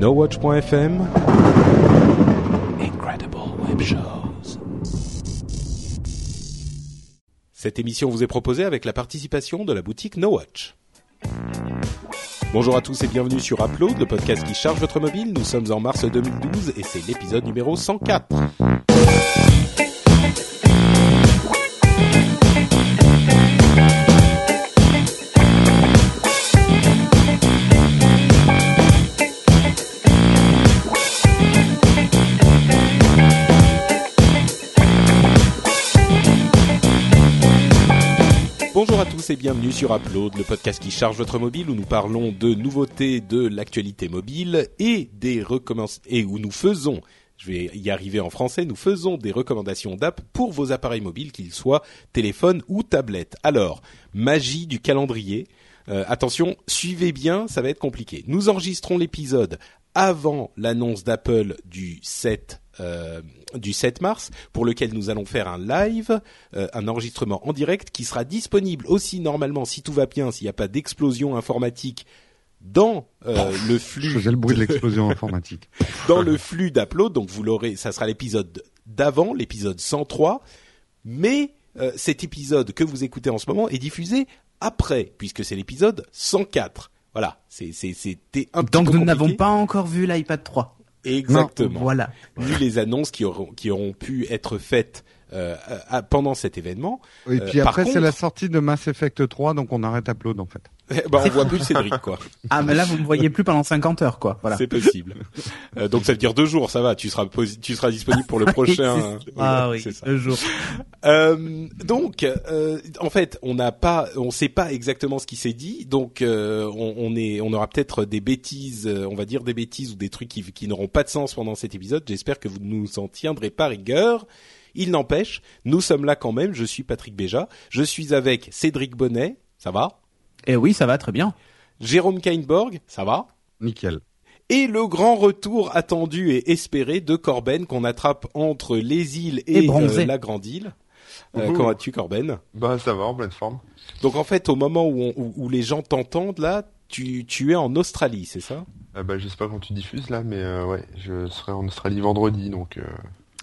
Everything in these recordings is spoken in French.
NoWatch.fm Incredible Web Shows. Cette émission vous est proposée avec la participation de la boutique NoWatch. Bonjour à tous et bienvenue sur Upload, le podcast qui charge votre mobile. Nous sommes en mars 2012 et c'est l'épisode numéro 104. Bonjour à tous et bienvenue sur Upload, le podcast qui charge votre mobile où nous parlons de nouveautés de l'actualité mobile et des et où nous faisons, je vais y arriver en français, nous faisons des recommandations d'app pour vos appareils mobiles, qu'ils soient téléphone ou tablette. Alors, magie du calendrier. Euh, attention, suivez bien, ça va être compliqué. Nous enregistrons l'épisode avant l'annonce d'Apple du 7 euh, du 7 mars, pour lequel nous allons faire un live, euh, un enregistrement en direct qui sera disponible aussi normalement, si tout va bien, s'il n'y a pas d'explosion informatique dans euh, le flux. Je faisais le bruit de l'explosion informatique. dans le flux d'upload, donc vous l'aurez, ça sera l'épisode d'avant, l'épisode 103, mais euh, cet épisode que vous écoutez en ce moment est diffusé après, puisque c'est l'épisode 104. Voilà, c'est c'était un petit Donc peu nous n'avons pas encore vu l'iPad 3. Exactement. Voilà. Ni les annonces qui auront, qui auront pu être faites euh, à- pendant cet événement. Et Euh, puis par après, c'est la sortie de Mass Effect 3, donc on arrête Upload en fait. Bah, on voit plus Cédric, quoi. Ah mais là vous me voyez plus pendant 50 heures quoi. Voilà. C'est possible. Euh, donc ça veut dire deux jours, ça va. Tu seras posi- tu seras disponible pour le prochain. C'est- Ah oui, ça. le jour. Euh, donc, euh, en fait, on n'a pas, on sait pas exactement ce qui s'est dit. Donc, euh, on, on est, on aura peut-être des bêtises, euh, on va dire des bêtises ou des trucs qui, qui n'auront pas de sens pendant cet épisode. J'espère que vous ne nous en tiendrez pas rigueur. Il n'empêche, nous sommes là quand même. Je suis Patrick Béja. Je suis avec Cédric Bonnet. Ça va? Et oui, ça va très bien. Jérôme Kainborg. Ça va Nickel. et le grand retour attendu et espéré de Corben qu'on attrape entre les îles et, Et euh, la grande île. Euh, comment vas-tu Corben? Bah ça va en pleine forme. Donc en fait au moment où, on- où, où les gens t'entendent là, tu, tu es en Australie, c'est ça? Euh, bah je sais pas quand tu diffuses là, mais euh, ouais, je serai en Australie vendredi, donc. euh,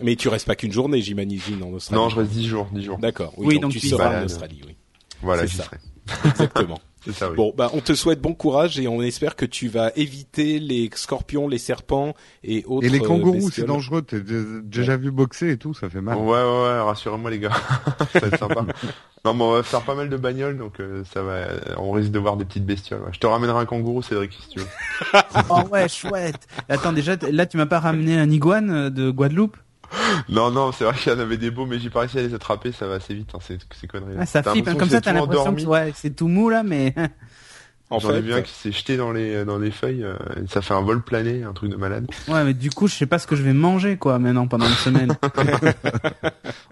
Mais tu restes pas qu'une journée, j'imagine, en Australie. Non, je reste 10 jours, 10 jours. D'accord. Oui, Oui, donc, donc tu seras en. Australie, oui. Voilà, c'est j'y ça. serai. Exactement. C'est ça, oui. Bon, bah on te souhaite bon courage et on espère que tu vas éviter les scorpions, les serpents et autres. Et les kangourous, euh, c'est bestioles. dangereux. T'as dé- déjà vu boxer et tout, ça fait mal. Ouais, ouais, ouais, rassurez-moi les gars, ça va être sympa. non, mais on va faire pas mal de bagnoles, donc euh, ça va. On risque de voir des petites bestioles. ouais. Je te ramènerai un kangourou, Cédric, si tu veux. Oh ouais, chouette. Attends déjà, là tu m'as pas ramené un iguane euh, de Guadeloupe? non, non, c'est vrai qu'il y en avait des beaux, mais j'ai pas réussi à les attraper. Ça va assez vite, hein, c'est c'est conneries. ah, Ça flippe. hein. Comme ça t'as l'impression que ouais, c'est tout mou là, mais En J'en ai un qui s'est jeté dans les dans les feuilles, euh, et ça fait un vol plané, un truc de malade. ouais, mais du coup je sais pas ce que je vais manger quoi maintenant pendant une semaine.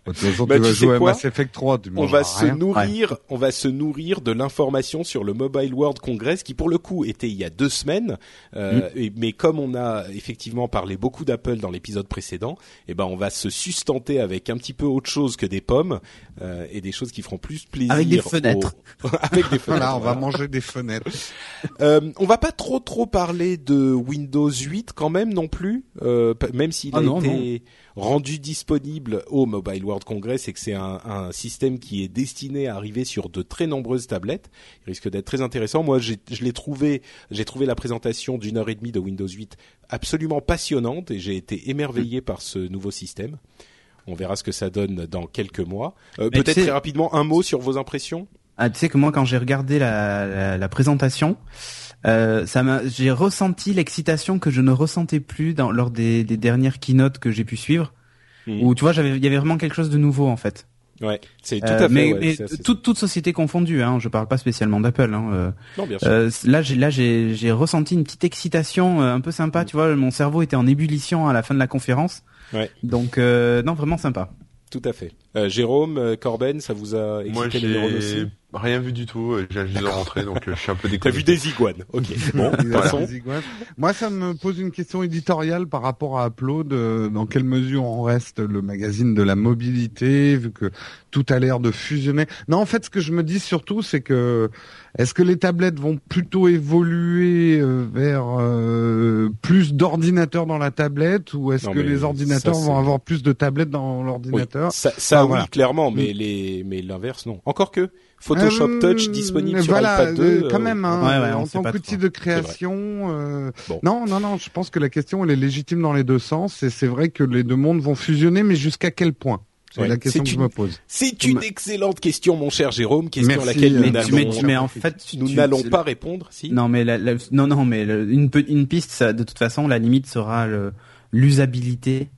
De toute façon, Bah, tu tu vas jouer à Mass Effect 3, tu on va se rien. nourrir, on va se nourrir de l'information sur le Mobile World Congress qui pour le coup était il y a deux semaines, euh, et- mais comme on a effectivement parlé beaucoup d'Apple dans l'épisode précédent, eh ben on va se sustenter avec un petit peu autre chose que des pommes euh, et des choses qui feront plus plaisir. Avec des fenêtres. aux- avec des fenêtres. Voilà, on va voilà. manger des fenêtres. Euh, on va pas trop trop parler de Windows 8 quand même non plus, euh, même s'il Ah a non, été rendu disponible au Mobile World Congress et que c'est un, un système qui est destiné à arriver sur de très nombreuses tablettes. Il risque d'être très intéressant. Moi, j'ai- je l'ai trouvé, j'ai trouvé la présentation d'une heure et demie de Windows 8 absolument passionnante et j'ai été émerveillé par ce nouveau système. On verra ce que ça donne dans quelques mois. Euh, Peut-être très rapidement un mot sur vos impressions? Ah, tu sais que moi, quand j'ai regardé la, la, la présentation, euh, ça m'a, j'ai ressenti l'excitation que je ne ressentais plus dans, lors des, des dernières keynotes que j'ai pu suivre. Mhm. Où tu vois, j'avais, il y avait vraiment quelque chose de nouveau en fait. Ouais, c'est tout Euh, à fait. mais ouais, mais assez- toute, toute société confondue, hein. Je parle pas spécialement d'Apple. Hein. euh, Non, bien sûr. euh, là, j'ai là j'ai j'ai ressenti une petite excitation euh, un peu sympa. Mm. Tu vois, mon cerveau était en ébullition à la fin de la conférence. Ouais. Donc euh, non, vraiment sympa. Tout à fait. Euh, Jérôme, euh, Corben, ça vous a Moi, excité les neurones aussi? Rien vu du tout. euh, J'ai juste de rentrer, donc euh, je suis un peu T'as déconnecté. vu des iguanes Ok. Bon, des iguanes. Moi, ça me pose une question éditoriale par rapport à Upload. euh, dans quelle mesure on reste le magazine de la mobilité, vu que tout a l'air de fusionner Non, en fait, ce que je me dis surtout, c'est que est-ce que les tablettes vont plutôt évoluer euh, vers euh, plus d'ordinateurs dans la tablette ou est-ce que les ordinateurs ça, vont avoir plus de tablettes dans Oui, l'ordinateur ça, ça oui, voilà. clairement, mais les, mais l'inverse, non. Encore que Photoshop Euh, Touch disponible sur voilà, iPad 2. euh, quand euh, même, hein, Ouais, ouais, en tant qu'outil de création. euh, Bon. Non, non, non. Je pense que la question elle est légitime dans les deux sens, et c'est vrai que les deux mondes vont fusionner, mais jusqu'à quel point? C'est Ouais. la question que une- je me pose. C'est une excellente question, mon cher Jérôme, question Merci, à laquelle nous Mais, tu, n'allons mais, tu- mais en fait, tu- nous n'allons pas répondre, si? Non, mais la, la- non, non, mais le- une, une piste, ça, de toute façon, la limite sera le- l'usabilité,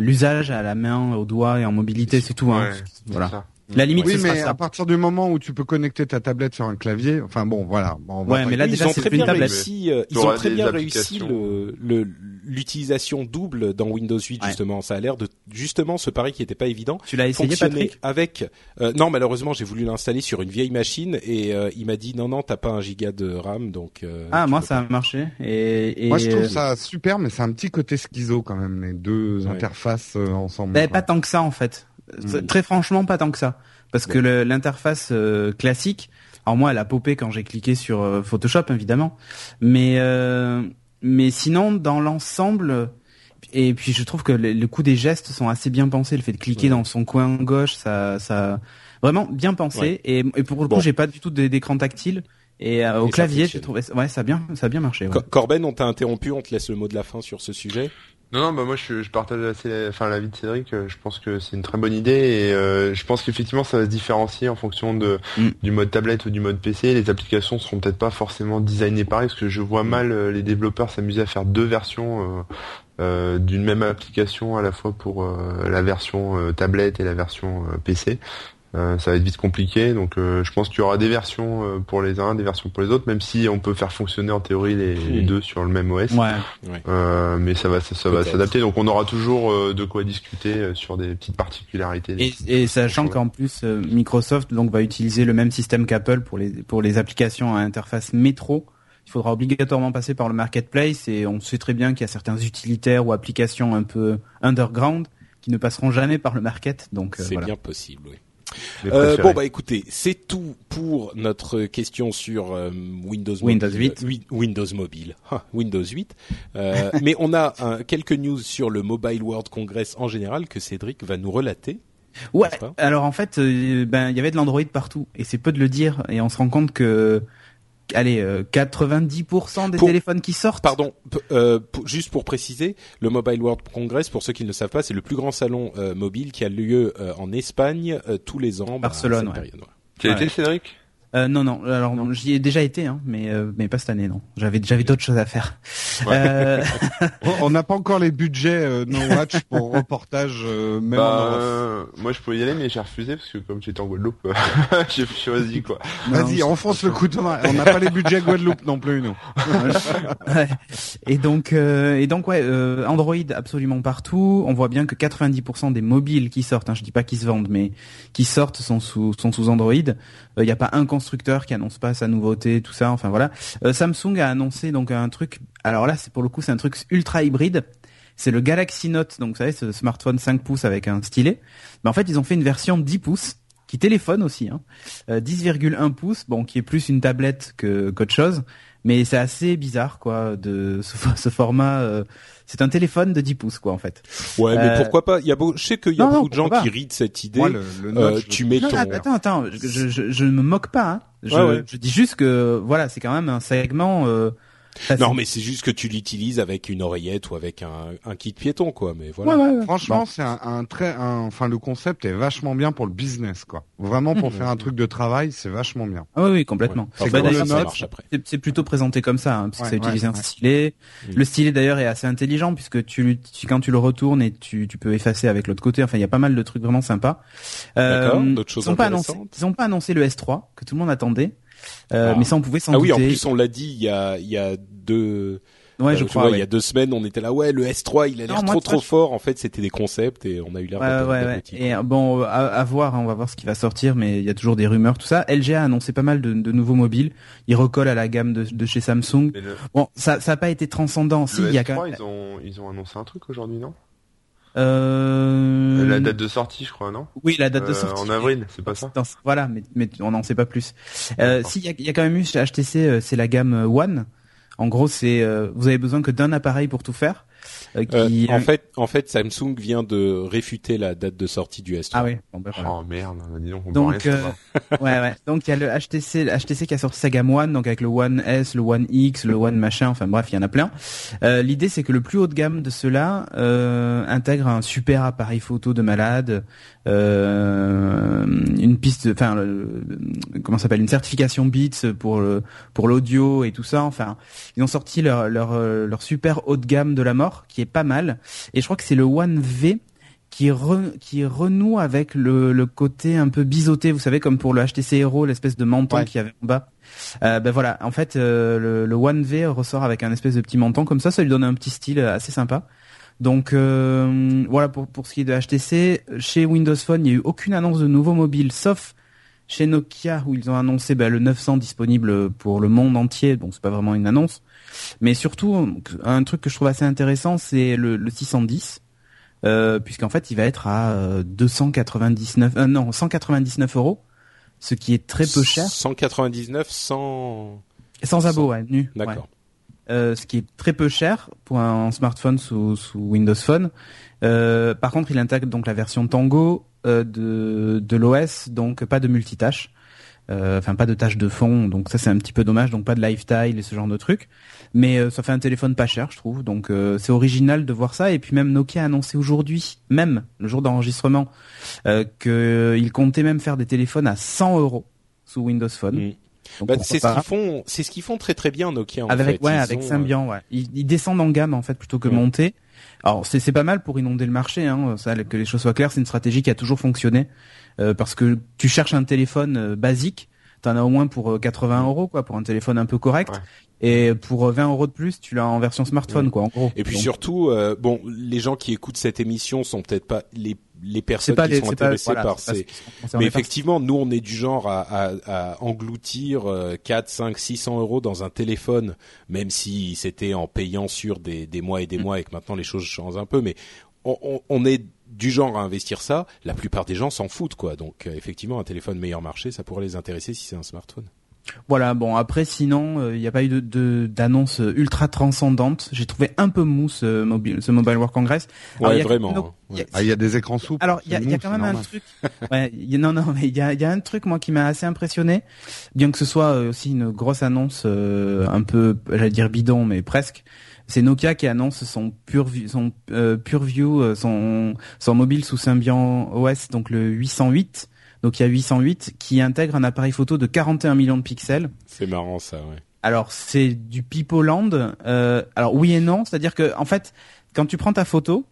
l'usage à la main, au doigt et en mobilité, c'est tout. Hein. Ouais, c'est Voilà. La limite, Oui, ce sera mais ça. à partir du moment où tu peux connecter ta tablette sur un clavier, enfin bon, voilà. Bon, on va Ouais, mais là, déjà, ils ont c'est une bien tablette. réussi. euh, ils ont très des bien réussi applications. le le- l'utilisation double dans Windows 8 Ouais. justement. Ça a l'air de justement ce pari qui n'était pas évident. Tu l'as essayé, Patrick? avec euh, non malheureusement j'ai voulu l'installer sur une vieille machine et euh, il m'a dit non non t'as pas un giga de RAM donc euh, Ah, moi, ça a marché. Et, et Moi, je trouve euh, ça super, mais c'est un petit côté schizo quand même, les deux Ouais. interfaces euh, ensemble. Quoi. pas tant que ça en fait. C'est- Mm. Très franchement, pas tant que ça. Parce que l'interface euh, classique, alors moi, elle a popé quand j'ai cliqué sur euh, Photoshop, évidemment. Mais euh, mais sinon, dans l'ensemble, et puis je trouve que le, le coup des gestes sont assez bien pensés. Le fait de cliquer Ouais. dans son coin gauche, ça ça vraiment bien pensé. Ouais. Et, et pour le coup, Bon. j'ai pas du tout d'écran tactile. Et euh, au Et clavier, j'ai trouvé, ouais, ça a bien, ça a bien marché. ouais. Co- Corben on t'a interrompu on te laisse le mot de la fin sur ce sujet. Non, non, bah moi je, je partage assez la, enfin, l'avis de Cédric. euh, Je pense que c'est une très bonne idée et euh, je pense qu'effectivement ça va se différencier en fonction de Mm. du mode tablette ou du mode PC. Les applications seront peut-être pas forcément designées pareil parce que je vois mal euh, les développeurs s'amuser à faire deux versions euh, euh, d'une même application à la fois pour la version tablette et la version PC. Euh, ça va être vite compliqué, donc euh, je pense qu'il y aura des versions euh, pour les uns, des versions pour les autres, même si on peut faire fonctionner en théorie les, les deux sur le même OS. Ouais. Euh, mais ça va, ça, ça va s'adapter. Donc on aura toujours euh, de quoi discuter euh, sur des petites particularités. Et, et sachant qu'en plus euh, Microsoft donc va utiliser le même système qu'Apple pour les pour les applications à interface métro, il faudra obligatoirement passer par le marketplace et on sait très bien qu'il y a certains utilitaires ou applications un peu underground qui ne passeront jamais par le market. Donc euh, C'est voilà. bien possible oui. Euh, bon bah écoutez, c'est tout pour notre question sur euh, Windows Windows mobile, 8. Wi- Windows mobile, Ah, Windows 8. Euh, mais on a un- quelques news sur le Mobile World Congress en général que Cédric va nous relater. Ouais. Alors en fait, euh, ben il y avait de l'Android partout et c'est peu de le dire et on se rend compte que allez euh, 90% des Pour- téléphones qui sortent. Pardon, euh, juste pour préciser, le Mobile World Congress, pour ceux qui ne le savent pas, c'est le plus grand salon euh, mobile qui a lieu euh, en Espagne euh, tous les ans. bah, à Barcelone, cette ouais. période, ouais. Tu as Ouais. été Cédric Euh, non, non. Alors, j'y ai déjà été, hein, mais euh, mais pas cette année, non. J'avais j'avais d'autres choses à faire. Euh, On n'a pas encore les budgets euh, No Watch pour reportage, euh, même bah, en euh, Moi je pouvais y aller mais j'ai refusé parce que comme j'étais en Guadeloupe, j'ai choisi quoi. non, Vas-y, enfonce le couteau. dans la- On n'a pas les budgets Guadeloupe non plus, nous. Ouais. Et donc, euh, et donc ouais, euh, Android absolument partout. On voit bien que 90% des mobiles qui sortent, hein, je dis pas qu'ils se vendent, mais qui sortent sont sous sont sous Android. Il n'y a pas un constructeur qui annonce pas sa nouveauté, tout ça. Enfin voilà. Euh, Samsung a annoncé donc un truc. Alors là, c'est pour le coup, c'est un truc ultra hybride. C'est le Galaxy Note, donc vous savez, ce smartphone 5 pouces avec un stylet. Mais en fait, ils ont fait une version 10 pouces qui téléphone aussi, hein. Euh, 10,1 pouces, bon, qui est plus une tablette que qu'autre chose, mais c'est assez bizarre, quoi, de ce, ce format. euh, c'est un téléphone de 10 pouces, quoi, en fait. Ouais, mais Euh, pourquoi pas? Il y a beau, je sais qu'il y a non, non, beaucoup de gens qui pas rient de cette idée. Moi, le, le Euh, tu mets Non, ton. attends, attends, je, je, je, je ne me moque pas. Hein. Je, Ouais, ouais. je dis juste que voilà, c'est quand même un segment. Euh. Non, mais c'est juste que tu l'utilises avec une oreillette ou avec un, un kit piéton, quoi. Mais voilà. Ouais, ouais, ouais. Franchement, Bon. c'est un, un très, un- enfin, le concept est vachement bien pour le business, quoi. Vraiment, pour Mhm. faire un truc de travail, c'est vachement bien. Ah oui, oui, complètement. Ouais. C'est Enfin, Bah, c'est- plutôt présenté comme ça, hein, parce que ça utilise ouais, un stylet. Mm. Le stylet d'ailleurs est assez intelligent puisque tu, tu- quand tu le retournes et tu, tu peux effacer avec l'autre côté. Enfin, il y a pas mal de trucs vraiment sympas. D'accord, d'autres choses ils ont pas annoncé, intéressantes ils ont pas annoncé le S3 que tout le monde attendait. Euh, Ah. Mais ça, on pouvait s'en Ah oui, en plus on l'a dit il y a il y a deux. ouais, euh, je crois. vois, ouais. il y a deux semaines, on était là. Ouais, le S3, il a l'air trop trop je- fort. En fait, c'était des concepts et on a eu l'air Ouais, ouais, ouais. Et euh, bon, à, à voir, hein, on va voir ce qui va sortir, mais il y a toujours des rumeurs, tout ça. LG a annoncé pas mal de, de nouveaux mobiles. Ils recollent à la gamme de, de chez Samsung. Le, Bon, ça, ça a pas été transcendant. Si, il y a S3, quand même. ils ont ils ont annoncé un truc aujourd'hui non? Euh... La date de sortie je crois non? Oui, la date de Euh, sortie. En avril, c'est pas ça? Dans- Voilà, mais, mais on n'en sait pas plus. Euh, si, il y a, il y a quand même eu chez HTC, euh, c'est la gamme euh, One. En gros, c'est euh, vous avez besoin que d'un appareil pour tout faire. Euh, qui... en fait, en fait, Samsung vient de réfuter la date de sortie du S3. Ah oui. Bon, ben, oh merde, dis donc. On donc, euh, ouais, ouais. Donc il y a le HTC, HTC qui a sorti sa gamme One, donc avec le One S, le One X, le One machin. Enfin bref, il y en a plein. Euh, L'idée c'est que le plus haut de gamme de ceux-là euh, intègre un super appareil photo de malade, euh, une piste, enfin comment s'appelle, une certification Beats pour le, pour l'audio et tout ça. Enfin, ils ont sorti leur leur leur super haut de gamme de la mort qui est pas mal. Et je crois que c'est le One V qui, qui renoue avec le, le, côté un peu biseauté, vous savez, comme pour le HTC Hero, l'espèce de menton qui qu'il y avait en bas. Euh, ben voilà, en fait, euh, le, le, One V ressort avec un espèce de petit menton comme ça, ça lui donne un petit style assez sympa. Donc euh, voilà pour, pour ce qui est de HTC. Chez Windows Phone, il n'y a eu aucune annonce de nouveau mobile, sauf chez Nokia où ils ont annoncé ben, le 900 disponible pour le monde entier. Bon, c'est pas vraiment une annonce. Mais surtout, un truc que je trouve assez intéressant, c'est le, 610. Euh, puisqu'en fait, il va être à 299, euh, euh, non, 199 euros, ce qui est très peu cher. 199 sans sans abo, ouais, nu. D'accord. Euh, ce qui est très peu cher pour un smartphone sous, sous Windows Phone. Euh, par contre, il intègre donc la version Tango euh, de, de l'OS, donc pas de multitâche. Euh, enfin pas de tâches de fond, donc ça c'est un petit peu dommage, donc pas de lifestyle et ce genre de trucs. Mais euh, ça fait un téléphone pas cher, je trouve, donc c'est original de voir ça. Et puis même Nokia a annoncé aujourd'hui, même le jour d'enregistrement, qu'il comptait même faire des téléphones à 100 euros sous Windows Phone. Bah, c'est ce qu'ils font, c'est ce qu'ils font très très bien Nokia. En avec fait. ouais, avec Symbian, ouais. Ils, descendent en gamme en fait plutôt que monter. Alors c'est pas mal pour inonder le marché, hein, ça, que les choses soient claires. C'est une stratégie qui a toujours fonctionné. Euh, parce que tu cherches un téléphone euh, basique, t'en as au moins pour 80 euh, euros quoi, pour un téléphone un peu correct. Et pour 20 euros de plus, tu l'as en version smartphone, quoi, en gros. Et puis surtout, bon, les gens qui écoutent cette émission sont peut-être pas les les personnes qui sont intéressées par ces. Mais effectivement, nous, on est du genre à, à, à engloutir 4, 5, 600 euros dans un téléphone, même si c'était en payant sur des, des mois et des mm. mois et que maintenant les choses changent un peu. Mais on, on, on est du genre à investir ça, la plupart des gens s'en foutent quoi. Donc euh, effectivement, un téléphone meilleur marché, ça pourrait les intéresser si c'est un smartphone. Voilà, bon après sinon, il euh, n'y a pas eu de d'annonce ultra transcendante. J'ai trouvé un peu mou ce mobile, ce Mobile World Congress. Ouais, vraiment. Hein. Ah, il y, a des écrans souples. Alors il y a, quand même un truc. ouais, non non, mais il y a, y a un truc moi qui m'a assez impressionné, bien que ce soit euh, aussi une grosse annonce un peu, j'allais dire bidon, mais presque c'est Nokia qui annonce son PureView, son euh, PureView, euh, son son mobile sous Symbian OS, donc le 808. Nokia 808 qui intègre un appareil photo de 41 millions de pixels. C'est marrant ça, ouais. Alors c'est du Pipoland. Euh, alors oui et non, c'est-à-dire que en fait, quand tu prends ta photo,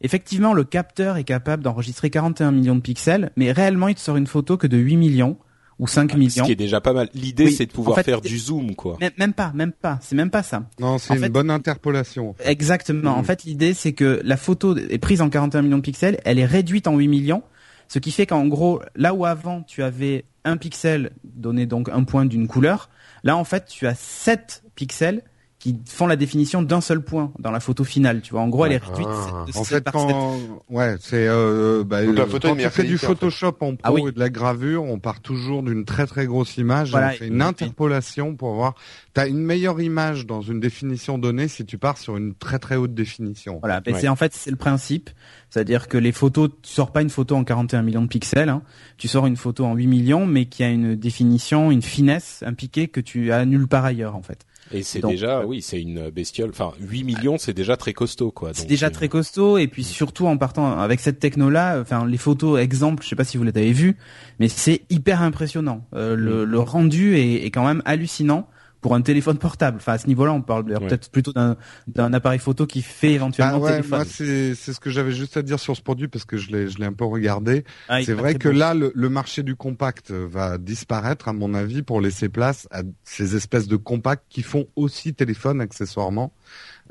effectivement le capteur est capable d'enregistrer 41 millions de pixels, mais réellement il te sort une photo que de 8 millions ou 5 millions. Ce qui est déjà pas mal. L'idée, c'est de pouvoir faire du zoom, quoi. Même pas, même pas. C'est même pas ça. Non, c'est une bonne interpolation. Exactement. En mm. fait, l'idée, c'est que la photo est prise en 41 millions de pixels, elle est réduite en 8 millions, ce qui fait qu'en gros, là où avant tu avais un pixel donné donc un point d'une couleur, là en fait tu as 7 pixels qui font la définition d'un seul point dans la photo finale. Tu vois, en gros, elle est réduite. Ah. en fait, quand ouais, c'est euh, bah, la photo quand tu fais du Photoshop en, ah pro et de la gravure, on part toujours d'une très très grosse image. on fait une interpolation pour voir. T'as une meilleure image dans une définition donnée si tu pars sur une très très haute définition. Voilà, c'est en fait c'est le principe, c'est-à-dire que les photos, tu sors pas une photo en 41 millions de pixels, hein. tu sors une photo en 8 millions, mais qui a une définition, une finesse, un piqué que tu as nulle part ailleurs en fait. Et c'est déjà, euh, oui, c'est une bestiole. Enfin, 8 millions, c'est déjà très costaud, quoi. C'est déjà très costaud. Et puis surtout en partant avec cette techno-là, enfin, les photos exemples, je sais pas si vous les avez vues, mais c'est hyper impressionnant. Euh, le, mm. le, rendu est, est, quand même hallucinant pour un téléphone portable. Enfin, à ce niveau-là, on parle peut-être plutôt d'un appareil photo qui fait éventuellement bah téléphone. Moi, c'est ce que j'avais juste à dire sur ce produit parce que je l'ai je l'ai un peu regardé. Ah, c'est vrai que là, le, le, marché du compact va disparaître, à mon avis, pour laisser place à ces espèces de compacts qui font aussi téléphone accessoirement.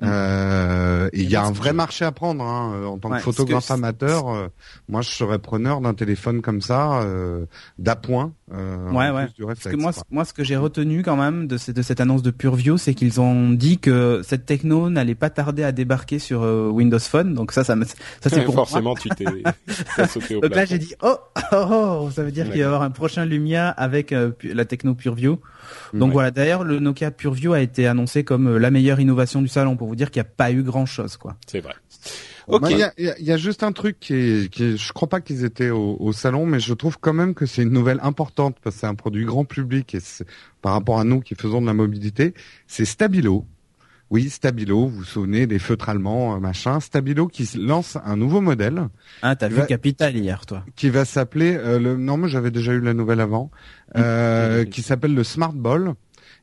Euh, il y a un vrai marché à prendre hein. en tant que photographe amateur. Euh, moi, je serais preneur d'un téléphone comme ça, euh, d'appoint. Euh, ouais, ouais. Parce que moi, moi, ce que j'ai retenu quand même de, de cette annonce de PureView, c'est qu'ils ont dit que cette techno n'allait pas tarder à débarquer sur euh, Windows Phone. Donc ça, ça, ça c'est pour forcément, tu t'es sauté au Donc là, j'ai dit oh, oh, oh, ça veut dire qu'il va y avoir un prochain Lumia avec la techno PureView. Donc voilà. D'ailleurs, le Nokia PureView a été annoncé comme euh, la meilleure innovation du salon pour vous dire qu'il n'y a pas eu grand chose, quoi. C'est vrai. Il y, a, juste un truc qui est, qui je crois pas qu'ils étaient au, salon, mais je trouve quand même que c'est une nouvelle importante parce que c'est un produit grand public et par rapport à nous qui faisons de la mobilité, c'est Stabilo. Oui, Stabilo, vous vous souvenez des feutres allemands, euh, machin. Stabilo qui lance un nouveau modèle. Ah, t'as vu Capital hier, toi. Qui va s'appeler, euh, le, non, mais j'avais déjà eu la nouvelle avant, euh, qui s'appelle le Smart Ball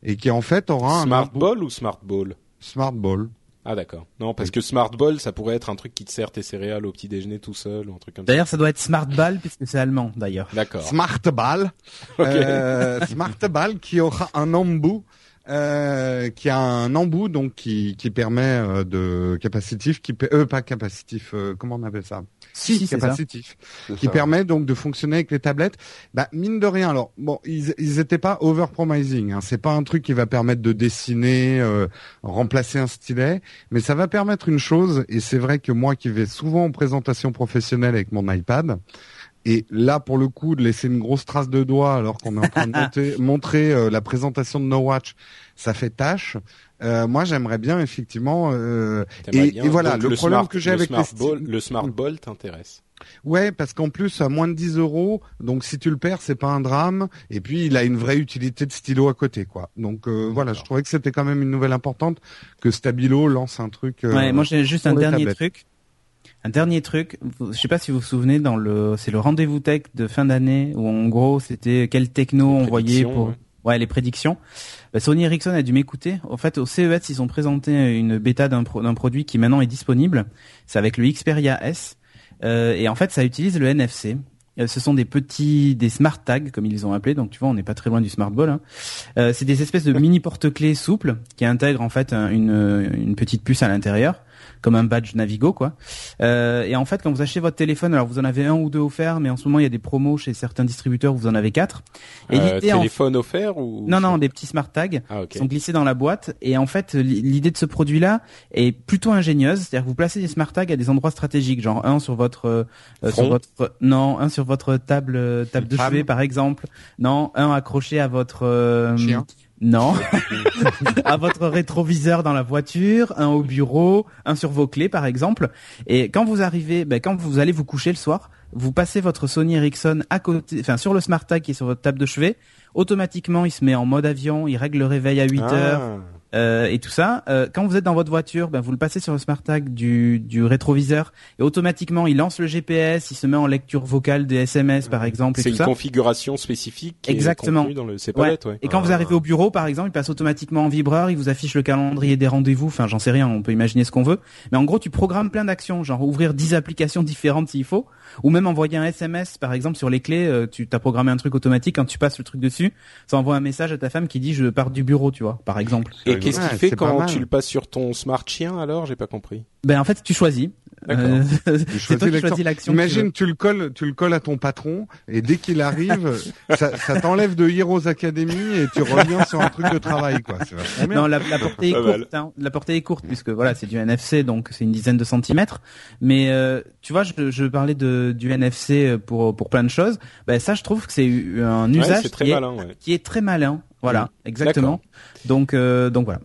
et qui en fait aura un Smart Ball ou Smart Ball? Smart Ball. Ah d'accord. Non, parce que Smart Ball, ça pourrait être un truc qui te sert tes céréales au petit déjeuner tout seul ou un truc comme ça. D'ailleurs, ça doit être Smart Ball puisque c'est allemand d'ailleurs. D'accord. Smart Ball. euh, Smart Ball qui aura un embout euh, qui a un embout donc qui, qui permet euh, de capacitif qui euh, pas capacitif euh, comment on appelle ça? Si, capacitif. Qui permet donc de fonctionner avec les tablettes. Bah mine de rien alors bon ils ils étaient pas overpromising hein, c'est pas un truc qui va permettre de dessiner euh, remplacer un stylet mais ça va permettre une chose et c'est vrai que moi qui vais souvent en présentation professionnelle avec mon iPad et là, pour le coup, de laisser une grosse trace de doigt alors qu'on est en train de montrer euh, la présentation de No Watch, ça fait tâche. Euh, moi, j'aimerais bien effectivement. Euh, et, voilà, le, problème que j'ai avec smart ball, le Smart Ball t'intéresse. Ouais, parce qu'en plus, à moins de 10 euros, donc si tu le perds, c'est pas un drame. Et puis, il a une vraie utilité de stylo à côté, quoi. Donc voilà, je trouvais que c'était quand même une nouvelle importante que Stabilo lance un truc. ouais, moi j'ai juste un dernier truc. Un dernier truc, je sais pas si vous vous souvenez dans le, c'est le rendez-vous tech de fin d'année où en gros c'était quel techno on voyait pour, ouais, les prédictions. Bah, Sony Ericsson a dû m'écouter. En fait, au CES, ils ont présenté une bêta d'un produit qui maintenant est disponible. C'est avec le Xperia S. Euh, et en fait, ça utilise le NFC. Euh, ce sont des petits, des smart tags comme ils les ont appelés. Donc tu vois, on n'est pas très loin du smart ball. Hein. Euh, c'est des espèces de mini porte-clés souples qui intègrent en fait une, une petite puce à l'intérieur comme un badge Navigo quoi. Euh, et en fait, quand vous achetez votre téléphone, alors vous en avez un ou deux offerts, mais en ce moment il y a des promos chez certains distributeurs où vous en avez quatre. Et euh, téléphone offert ou Non non, des petits smart tags ah, sont glissés dans la boîte. Et en fait, l'idée de ce produit-là est plutôt ingénieuse, c'est-à-dire que vous placez des smart tags à des endroits stratégiques, genre un sur votre euh, sur votre non, un sur votre table table de chevet par exemple, non, un accroché à votre euh, Chien. Non. à votre rétroviseur dans la voiture, un au bureau, un sur vos clés par exemple. Et quand vous arrivez, ben, quand vous allez vous coucher le soir, vous passez votre Sony Ericsson à côté, enfin sur le smart tag qui est sur votre table de chevet. Automatiquement, il se met en mode avion, il règle le réveil à 8 ah. heures. Euh, et tout ça. Euh, quand vous êtes dans votre voiture, ben, vous le passez sur le smart tag du, du rétroviseur et automatiquement il lance le GPS, il se met en lecture vocale des SMS par exemple. C'est une configuration spécifique. Qui Exactement. Est dans le... Ouais. Et quand vous ah. arrivez au bureau par exemple, il passe automatiquement en vibreur, il vous affiche le calendrier des rendez-vous. Enfin, j'en sais rien, on peut imaginer ce qu'on veut. Mais en gros, tu programmes plein d'actions, genre ouvrir 10 applications différentes s'il faut, ou même envoyer un SMS par exemple sur les clés. Euh, tu t'as programmé un truc automatique quand tu passes le truc dessus, ça envoie un message à ta femme qui dit je pars du bureau, tu vois, par exemple. Qu'est-ce qu'il fait quand tu le passes sur ton smart chien alors? J'ai pas compris. Ben en fait tu choisis. Euh, c'est toi qui choisis l'action. Imagine tu, le colles, tu le colles à ton patron et dès qu'il arrive, ça, ça t'enlève de Heroes Academy et tu reviens sur un truc de travail quoi. Non, la, la, portée est courte. Hein. La portée est courte puisque voilà c'est du NFC donc c'est une dizaine de centimètres. Mais euh, tu vois, je, je parlais de du NFC pour pour plein de choses. Ben ça je trouve que c'est un usage qui, est, qui, est, très malin. Voilà, mmh. exactement. Donc euh, donc voilà.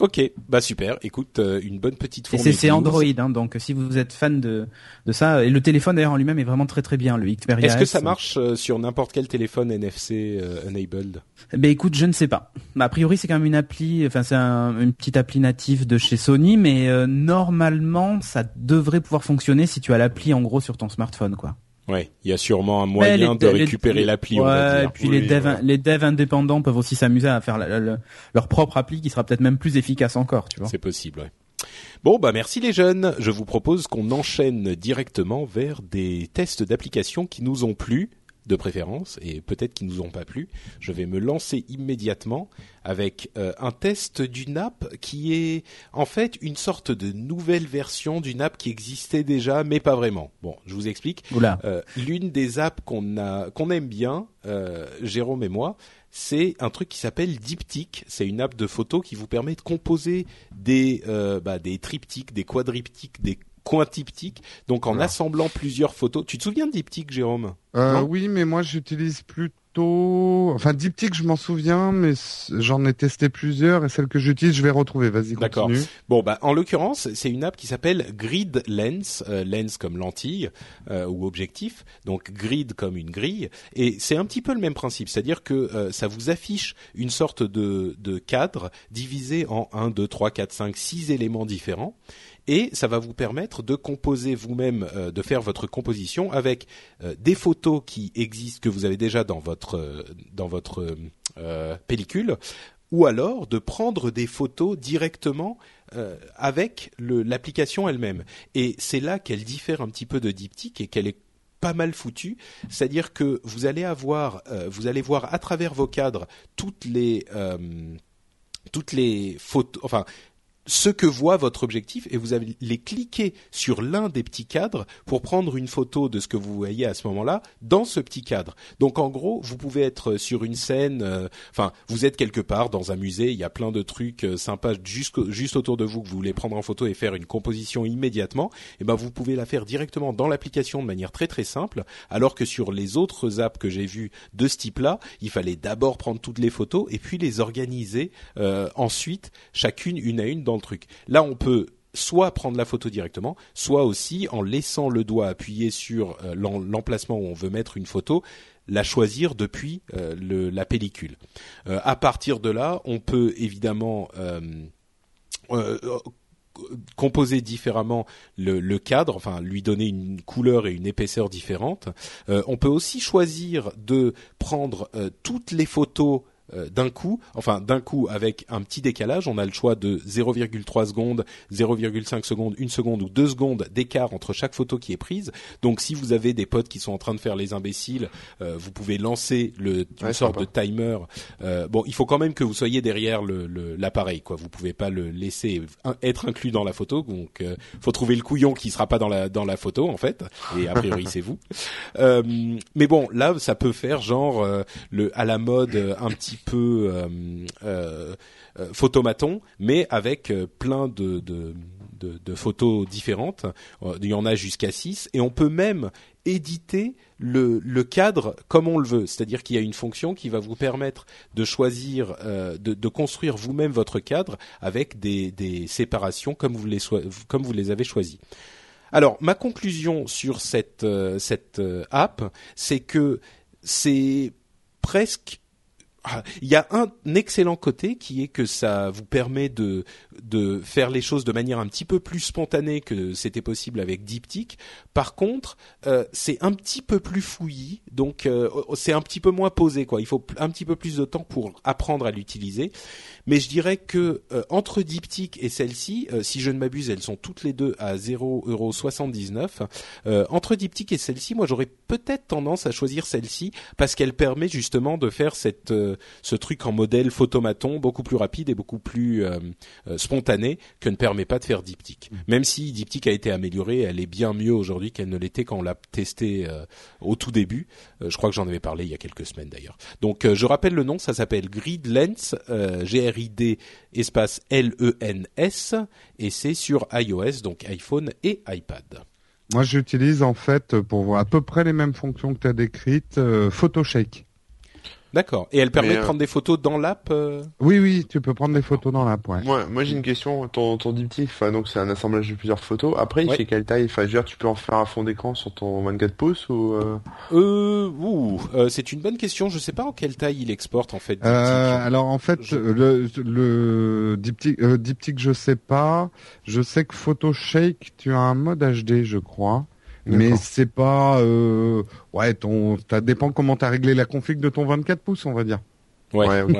Ok, bah super. Écoute, euh, une bonne petite fourmi. C'est Android, hein, donc si vous êtes fan de de ça, et le téléphone d'ailleurs en lui-même est vraiment très très bien, le Xperia. Est-ce que ça marche euh, sur n'importe quel téléphone NFC euh, enabled? Ben écoute, je ne sais pas. A priori, c'est quand même une appli, enfin c'est un, une petite appli native de chez Sony, mais normalement, ça devrait pouvoir fonctionner si tu as l'appli en gros sur ton smartphone, quoi. Ouais, il y a sûrement un moyen de récupérer l'appli. Ouais, et puis les devs, les devs indépendants peuvent aussi s'amuser à faire leur propre appli qui sera peut-être même plus efficace encore, tu vois. C'est possible, ouais. Bon, bah merci les jeunes. Je vous propose qu'on enchaîne directement vers des tests d'applications qui nous ont plu de préférence, et peut-être qu'ils nous ont pas plu. Je vais me lancer immédiatement avec euh, un test d'une app qui est en fait une sorte de nouvelle version d'une app qui existait déjà, mais pas vraiment. Bon, je vous explique. Euh, L'une des apps qu'on a, qu'on aime bien, euh, Jérôme et moi, c'est un truc qui s'appelle Diptyque. C'est une app de photo qui vous permet de composer des, bah, des triptyques, des quadriptyques, des quintyptyques. Donc en assemblant plusieurs photos. Tu te souviens de Diptyque, Jérôme? Euh, Oui, mais moi j'utilise plus enfin diptyque, je m'en souviens, mais j'en ai testé plusieurs et celle que j'utilise, je vais retrouver. Vas-y, D'accord. Bon, bah en l'occurrence, c'est une app qui s'appelle Grid Lens, euh, lens comme lentille euh, ou objectif, donc grid comme une grille, et c'est un petit peu le même principe, c'est-à-dire que euh, ça vous affiche une sorte de, de cadre divisé en 1, 2, 3, 4, 5, 6 éléments différents et ça va vous permettre de composer vous-même, euh, de faire votre composition avec euh, des photos qui existent que vous avez déjà dans votre euh, dans votre pellicule, ou alors de prendre des photos directement avec l'application elle-même. Et c'est là qu'elle diffère un petit peu de Diptyque et qu'elle est pas mal foutue, c'est-à-dire que vous allez avoir, vous allez voir à travers vos cadres toutes les toutes les photos, ce que voit votre objectif et vous allez cliquer sur l'un des petits cadres pour prendre une photo de ce que vous voyez à ce moment-là dans ce petit cadre. Donc en gros, vous pouvez être sur une scène, euh, enfin vous êtes quelque part dans un musée, il y a plein de trucs euh, sympas juste, juste autour de vous que vous voulez prendre en photo et faire une composition immédiatement, et eh ben vous pouvez la faire directement dans l'application de manière très très simple, alors que sur les autres apps que j'ai vues de ce type-là, il fallait d'abord prendre toutes les photos et puis les organiser euh, ensuite chacune une à une dans le truc. Là, on peut soit prendre la photo directement, soit aussi en laissant le doigt appuyé sur euh, l'emplacement où on veut mettre une photo, la choisir depuis euh, la pellicule. Euh, à partir de là, on peut évidemment composer différemment le, cadre, enfin lui donner une couleur et une épaisseur différentes. on peut aussi choisir de prendre toutes les photos euh, d'un coup, enfin d'un coup avec un petit décalage, on a le choix de 0,3 secondes, 0,5 secondes, 1 seconde ou 2 secondes d'écart entre chaque photo qui est prise. Donc si vous avez des potes qui sont en train de faire les imbéciles, euh, vous pouvez lancer le, une sorte de timer. Euh, bon, il faut quand même que vous soyez derrière l'appareil, le, quoi. Vous pouvez pas le laisser être inclus dans la photo. Donc, euh, faut trouver le couillon qui sera pas dans la dans la photo en fait. Et a priori c'est vous. mais bon, là ça peut faire genre le à la mode un petit peu euh, euh, euh, photomaton, mais avec plein de, photos différentes. Il y en a jusqu'à 6 et on peut même éditer le, cadre comme on le veut. C'est-à-dire qu'il y a une fonction qui va vous permettre de choisir, de, construire vous-même votre cadre avec des, séparations comme vous les, comme vous les avez choisis. Alors, ma conclusion sur cette, cette app, c'est que c'est presque il y a un excellent côté qui est que ça vous permet de de faire les choses de manière un petit peu plus spontanée que c'était possible avec Diptyque. Par contre, euh, c'est un petit peu plus fouillis, donc euh, c'est un petit peu moins posé quoi. Il faut un petit peu plus de temps pour apprendre à l'utiliser. Mais je dirais que euh, entre Diptyque et celle-ci, si je ne m'abuse, elles sont toutes les deux à 0,79€. entre Diptyque et celle-ci, moi j'aurais peut-être tendance à choisir celle-ci parce qu'elle permet justement de faire cette ce truc en modèle photomaton beaucoup plus rapide et beaucoup plus euh, euh, spontané que ne permet pas de faire diptyque. Mm. Même si diptyque a été améliorée, elle est bien mieux aujourd'hui qu'elle ne l'était quand on l'a testé euh, au tout début. je crois que j'en avais parlé il y a quelques semaines d'ailleurs. Donc je rappelle le nom, ça s'appelle Grid Lens, G-R-I-D espace L-E-N-S et c'est sur iOS, donc iPhone et iPad. Moi, j'utilise en fait pour voir à peu près les mêmes fonctions que tu as décrites, PhotoShake. D'accord. Et elle permet de euh, prendre des photos dans l'app euh Oui, oui, tu peux prendre des photos dans l'app, ouais. Moi, moi j'ai une question. Ton, ton diptyque, donc c'est un assemblage de plusieurs photos. Après, il fait quelle taille? Enfin, je veux dire, tu peux en faire un fond d'écran sur ton 24 pouces ou euh... Euh, ouh, euh, c'est une bonne question. Je sais pas en quelle taille il exporte en fait. Euh, alors en fait, le, le diptyque, euh, diptyque, je sais pas. Je sais que PhotoShake, tu as un mode HD, je crois. Mais c'est pas euh, ouais ton ça dépend comment tu as réglé la config de ton 24 pouces, on va dire. Ouais, ok.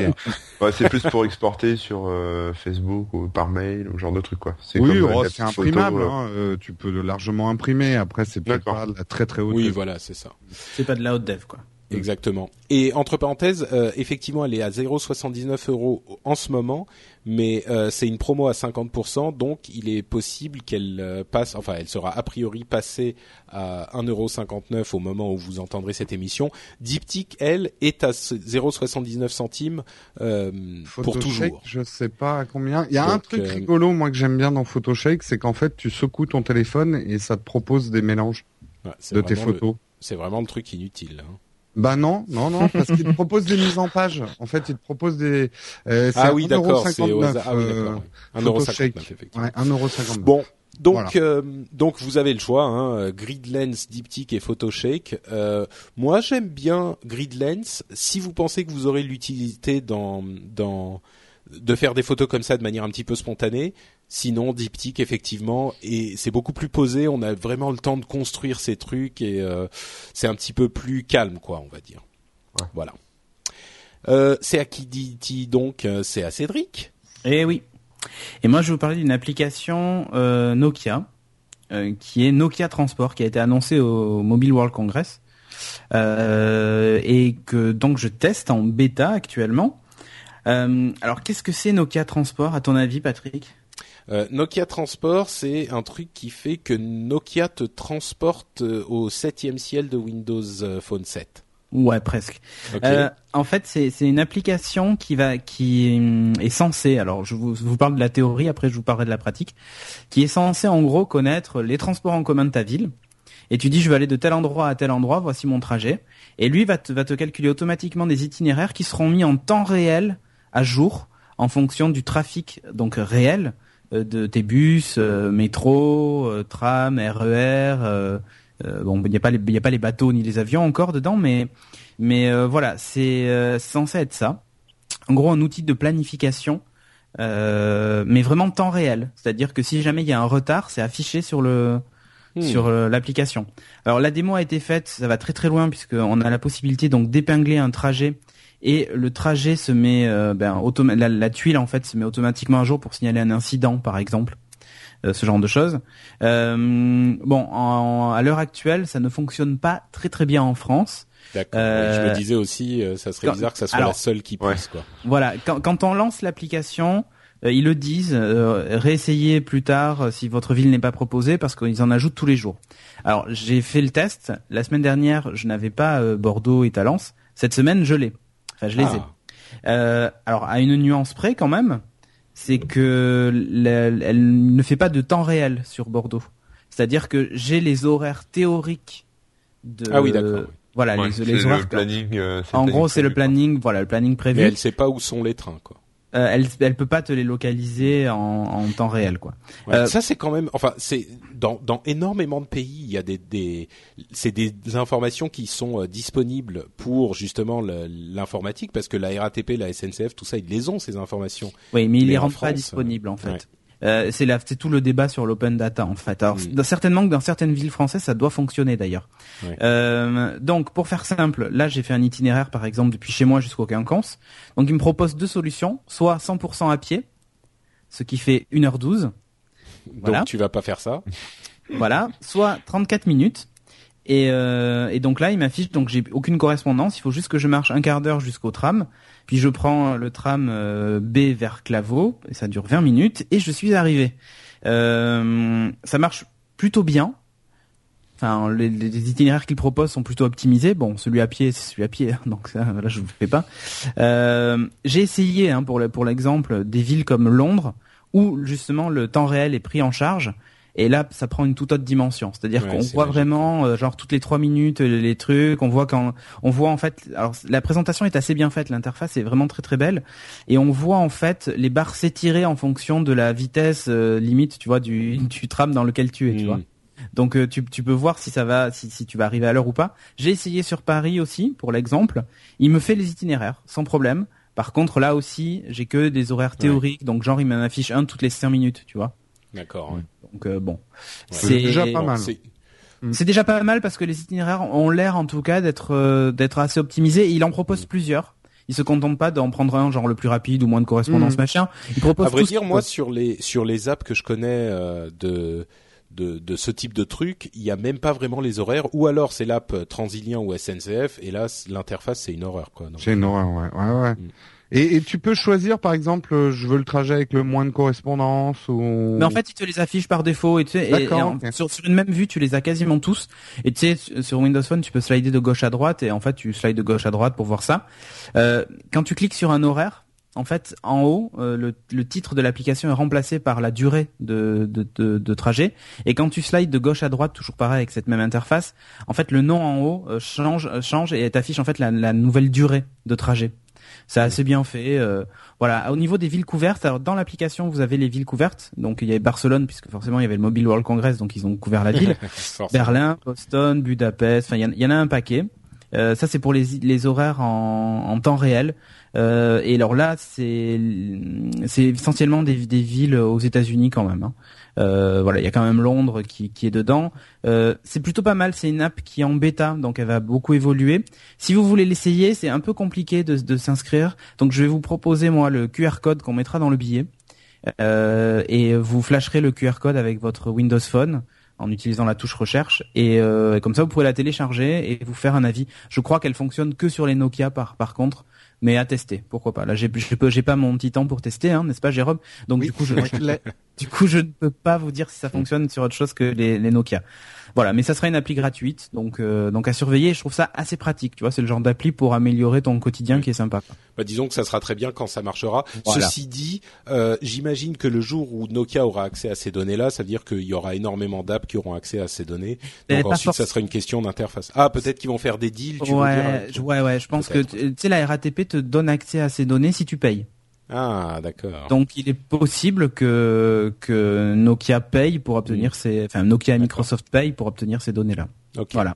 ouais, c'est plus pour exporter sur euh, Facebook ou par mail ou genre de truc quoi. Oui, oh, c'est imprimable. Euh. Hein, euh, tu peux largement imprimer. Après, c'est pas de la très très haute. Oui, voilà, c'est ça. C'est pas de la haute dev quoi. Exactement. Et entre parenthèses, euh, effectivement, elle est à 0,79 euros en ce moment, mais euh, c'est une promo à 50%, donc il est possible qu'elle euh, passe, enfin, elle sera a priori passée à 1,59€ au moment où vous entendrez cette émission. Diptyque, elle, est à 0,79 centimes pour toujours. Je sais pas à combien. Il y a un truc rigolo, moi que j'aime bien dans Photoshake, c'est qu'en fait, tu secoues ton téléphone et ça te propose des mélanges de tes photos. C'est vraiment le truc inutile. Hein. Bah non, non, non, parce qu'il te propose des mises en page. En fait, il te propose des. Euh, ah oui, d'accord, c'est aux... ah oui, d'accord. 1,59€, effectivement. Ouais, 1,59€. Bon, donc, euh, donc vous avez le choix, hein, Gridlens, Diptyque et Photoshake. Euh, moi, j'aime bien Gridlens. Si vous pensez que vous aurez l'utilité dans dans de faire des photos comme ça de manière un petit peu spontanée, Sinon, Diptyque, effectivement, et c'est beaucoup plus posé. On a vraiment le temps de construire ces trucs et euh, c'est un petit peu plus calme, quoi, on va dire. Voilà. Euh, c'est à qui dit donc euh, C'est à Cédric? Eh oui. Et moi, je vais vous parler d'une application Nokia qui est Nokia Transport, qui a été annoncée au Mobile World Congress et que donc je teste en bêta actuellement. alors, qu'est-ce que c'est Nokia Transport, à ton avis, Patrick? Euh, Nokia Transport, c'est un truc qui fait que Nokia te transporte euh, au septième ciel de Windows euh, Phone 7. Ouais, presque. en fait, c'est une application qui va qui est censée. Alors, je vous, vous parle de la théorie. Après, je vous parlerai de la pratique. Qui est censée, en gros, connaître les transports en commun de ta ville. Et tu dis, je vais aller de tel endroit à tel endroit. Voici mon trajet. Et lui va te, va te calculer automatiquement des itinéraires qui seront mis en temps réel à jour en fonction du trafic donc réel euh, de tes bus, euh, métro, euh, tram, RER. bon, il n'y a pas les, il a pas les bateaux ni les avions encore dedans, mais mais voilà, c'est censé être ça. En gros, un outil de planification, mais vraiment temps réel. C'est-à-dire que si jamais il y a un retard, c'est affiché sur le hmm. sur l'application. Alors la démo a été faite, ça va très très loin puisqu'on a la possibilité donc d'épingler un trajet et le trajet se met, euh, ben, la, la, tuile en fait se met automatiquement à jour pour signaler un incident par exemple, euh, ce genre de choses. Euh, bon, à l'heure actuelle, ça ne fonctionne pas très très bien en France. D'accord. je me disais aussi, ça serait bizarre que ça soit la seule qui puisse quoi. Voilà, quand, quand on lance l'application, ils le disent, réessayez plus tard si votre ville n'est pas proposée parce qu'ils en ajoutent tous les jours. Alors j'ai fait le test la semaine dernière, je n'avais pas Bordeaux et Talence. Cette semaine, je l'ai je les ai. Ah. Euh, alors, à une nuance près quand même, c'est que elle ne fait pas de temps réel sur Bordeaux. C'est-à-dire que j'ai les horaires théoriques de. Ah oui, d'accord. Voilà, les, horaires. planning, euh, en gros, c'est le planning, voilà, le planning prévu. Mais elle sait pas où sont les trains, quoi. Euh, elle elle peut pas te les localiser en, en temps réel quoi. Euh, ça c'est quand même enfin c'est dans dans énormément de pays il y a des des c'est des informations qui sont euh, disponibles pour justement l'informatique parce que la RATP la SNCF tout ça ils les ont ces informations. Oui mais ils les rendent pas disponibles en fait. Euh, c'est c'est tout le débat sur l'open data en fait. Alors certainement que dans certaines villes françaises ça doit fonctionner d'ailleurs. Euh, donc pour faire simple, là j'ai fait un itinéraire par exemple depuis chez moi jusqu'au Quinconce. Donc il me propose deux solutions, soit 100% à pied, ce qui fait 1h12. Donc tu vas pas faire ça. Voilà, soit 34 minutes. Et, euh, et donc là, il m'affiche donc j'ai aucune correspondance. Il faut juste que je marche un quart d'heure jusqu'au tram. Puis je prends le tram euh, B vers Claveau, et ça dure 20 minutes, et je suis arrivé. Euh, ça marche plutôt bien. Enfin, les, itinéraires qu'il propose sont plutôt optimisés. Bon, celui à pied, c'est celui à pied, hein, donc ça, là, je vous le fais pas. Euh, j'ai essayé, hein, pour l'exemple, des villes comme Londres, où justement le temps réel est pris en charge et là, ça prend une toute autre dimension. C'est-à-dire qu'on voit vraiment, euh, genre toutes les trois minutes, euh, les trucs. On voit quand, on voit en fait. Alors la présentation est assez bien faite. L'interface est vraiment très très belle. Et on voit en fait les barres s'étirer en fonction de la vitesse euh, limite, tu vois, du, du tram dans lequel tu es, tu mm. vois. Donc tu, tu peux voir si ça va, si, si tu vas arriver à l'heure ou pas. J'ai essayé sur Paris aussi, pour l'exemple. Il me fait les itinéraires sans problème. Par contre, là aussi, j'ai que des horaires théoriques, donc genre il m'en affiche un toutes les cinq minutes, tu vois. D'accord. Donc euh, bon, c'est déjà pas mal. Mm. C'est déjà pas mal parce que les itinéraires ont l'air en tout cas d'être euh, d'être assez optimisés. il en propose mm. plusieurs. Il se contente pas d'en prendre un genre le plus rapide ou moins de correspondance mm. machin. Il propose. À vrai dire, moi sur les sur les apps que je connais euh, de de, de ce type de truc, il y a même pas vraiment les horaires, ou alors c'est l'app Transilien ou SNCF, et là l'interface c'est une horreur quoi. C'est une horreur, ouais, ouais, ouais. Mm. Et, et, tu peux choisir, par exemple, euh, je veux le trajet avec le moins de correspondance ou. Mais en fait, il te les affiche par défaut et tu sais, et, sur, sur, une même vue, tu les as quasiment tous. Et tu sais, sur Windows Phone, tu peux slider de gauche à droite et en fait, tu slides de gauche à droite pour voir ça. Euh, quand tu cliques sur un horaire, en fait, en haut, euh, le, le, titre de l'application est remplacé par la durée de, de, de, de, trajet. Et quand tu slides de gauche à droite, toujours pareil avec cette même interface, en fait, le nom en haut euh, change, change et t'affiche en fait la, la nouvelle durée de trajet. C'est assez bien fait. Euh, voilà. Au niveau des villes couvertes, alors dans l'application, vous avez les villes couvertes. Donc il y avait Barcelone, puisque forcément il y avait le Mobile World Congress, donc ils ont couvert la ville. Berlin, Boston, Budapest. Enfin, il y, en a un paquet. Euh, ça c'est pour les, les horaires en, en temps réel. Euh, et alors là, c'est essentiellement des, des villes aux États-Unis quand même. Hein. Euh, voilà, il y a quand même Londres qui, qui est dedans. Euh, c'est plutôt pas mal. C'est une app qui est en bêta, donc elle va beaucoup évoluer. Si vous voulez l'essayer, c'est un peu compliqué de, de s'inscrire. Donc je vais vous proposer moi le QR code qu'on mettra dans le billet. Euh, et vous flasherez le QR code avec votre Windows Phone en utilisant la touche recherche et, euh, comme ça vous pouvez la télécharger et vous faire un avis. Je crois qu'elle fonctionne que sur les Nokia par par contre, mais à tester, pourquoi pas. Là, j'ai j'ai pas mon petit temps pour tester, hein, n'est-ce pas, Jérôme? Donc du coup, je du coup, je ne peux pas vous dire si ça fonctionne sur autre chose que les, les Nokia. Voilà, mais ça sera une appli gratuite, donc euh, donc à surveiller. Je trouve ça assez pratique, tu vois. C'est le genre d'appli pour améliorer ton quotidien qui est sympa. Bah, disons que ça sera très bien quand ça marchera. Ceci dit, euh, j'imagine que le jour où Nokia aura accès à ces données-là, ça veut dire qu'il y aura énormément d'apps qui auront accès à ces données. Donc ensuite, ça sera une question d'interface. Ah, peut-être qu'ils vont faire des deals. Tu ouais, veux dire, ouais, ouais. Je pense que tu sais, la RATP te donne accès à ces données si tu payes. Ah, d'accord. Donc il est possible que que Nokia paye pour obtenir ces, enfin Nokia et Microsoft paye pour obtenir ces données-là. Voilà.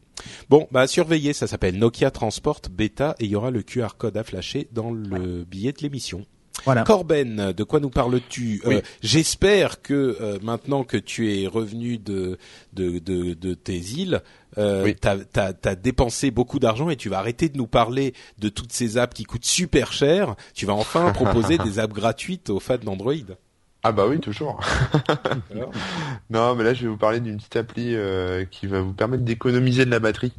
Bon, bah surveillez, ça s'appelle Nokia Transport Beta et il y aura le QR code à flasher dans le billet de l'émission. Voilà. Corben, de quoi nous parles-tu? Euh, J'espère que euh, maintenant que tu es revenu de de, de, de tes îles, euh, t'as as, dépensé beaucoup d'argent et tu vas arrêter de nous parler de toutes ces apps qui coûtent super cher. Tu vas enfin proposer des apps gratuites aux fans d'Android. Ah bah oui, toujours. non, mais là je vais vous parler d'une petite appli euh, qui va vous permettre d'économiser de la batterie.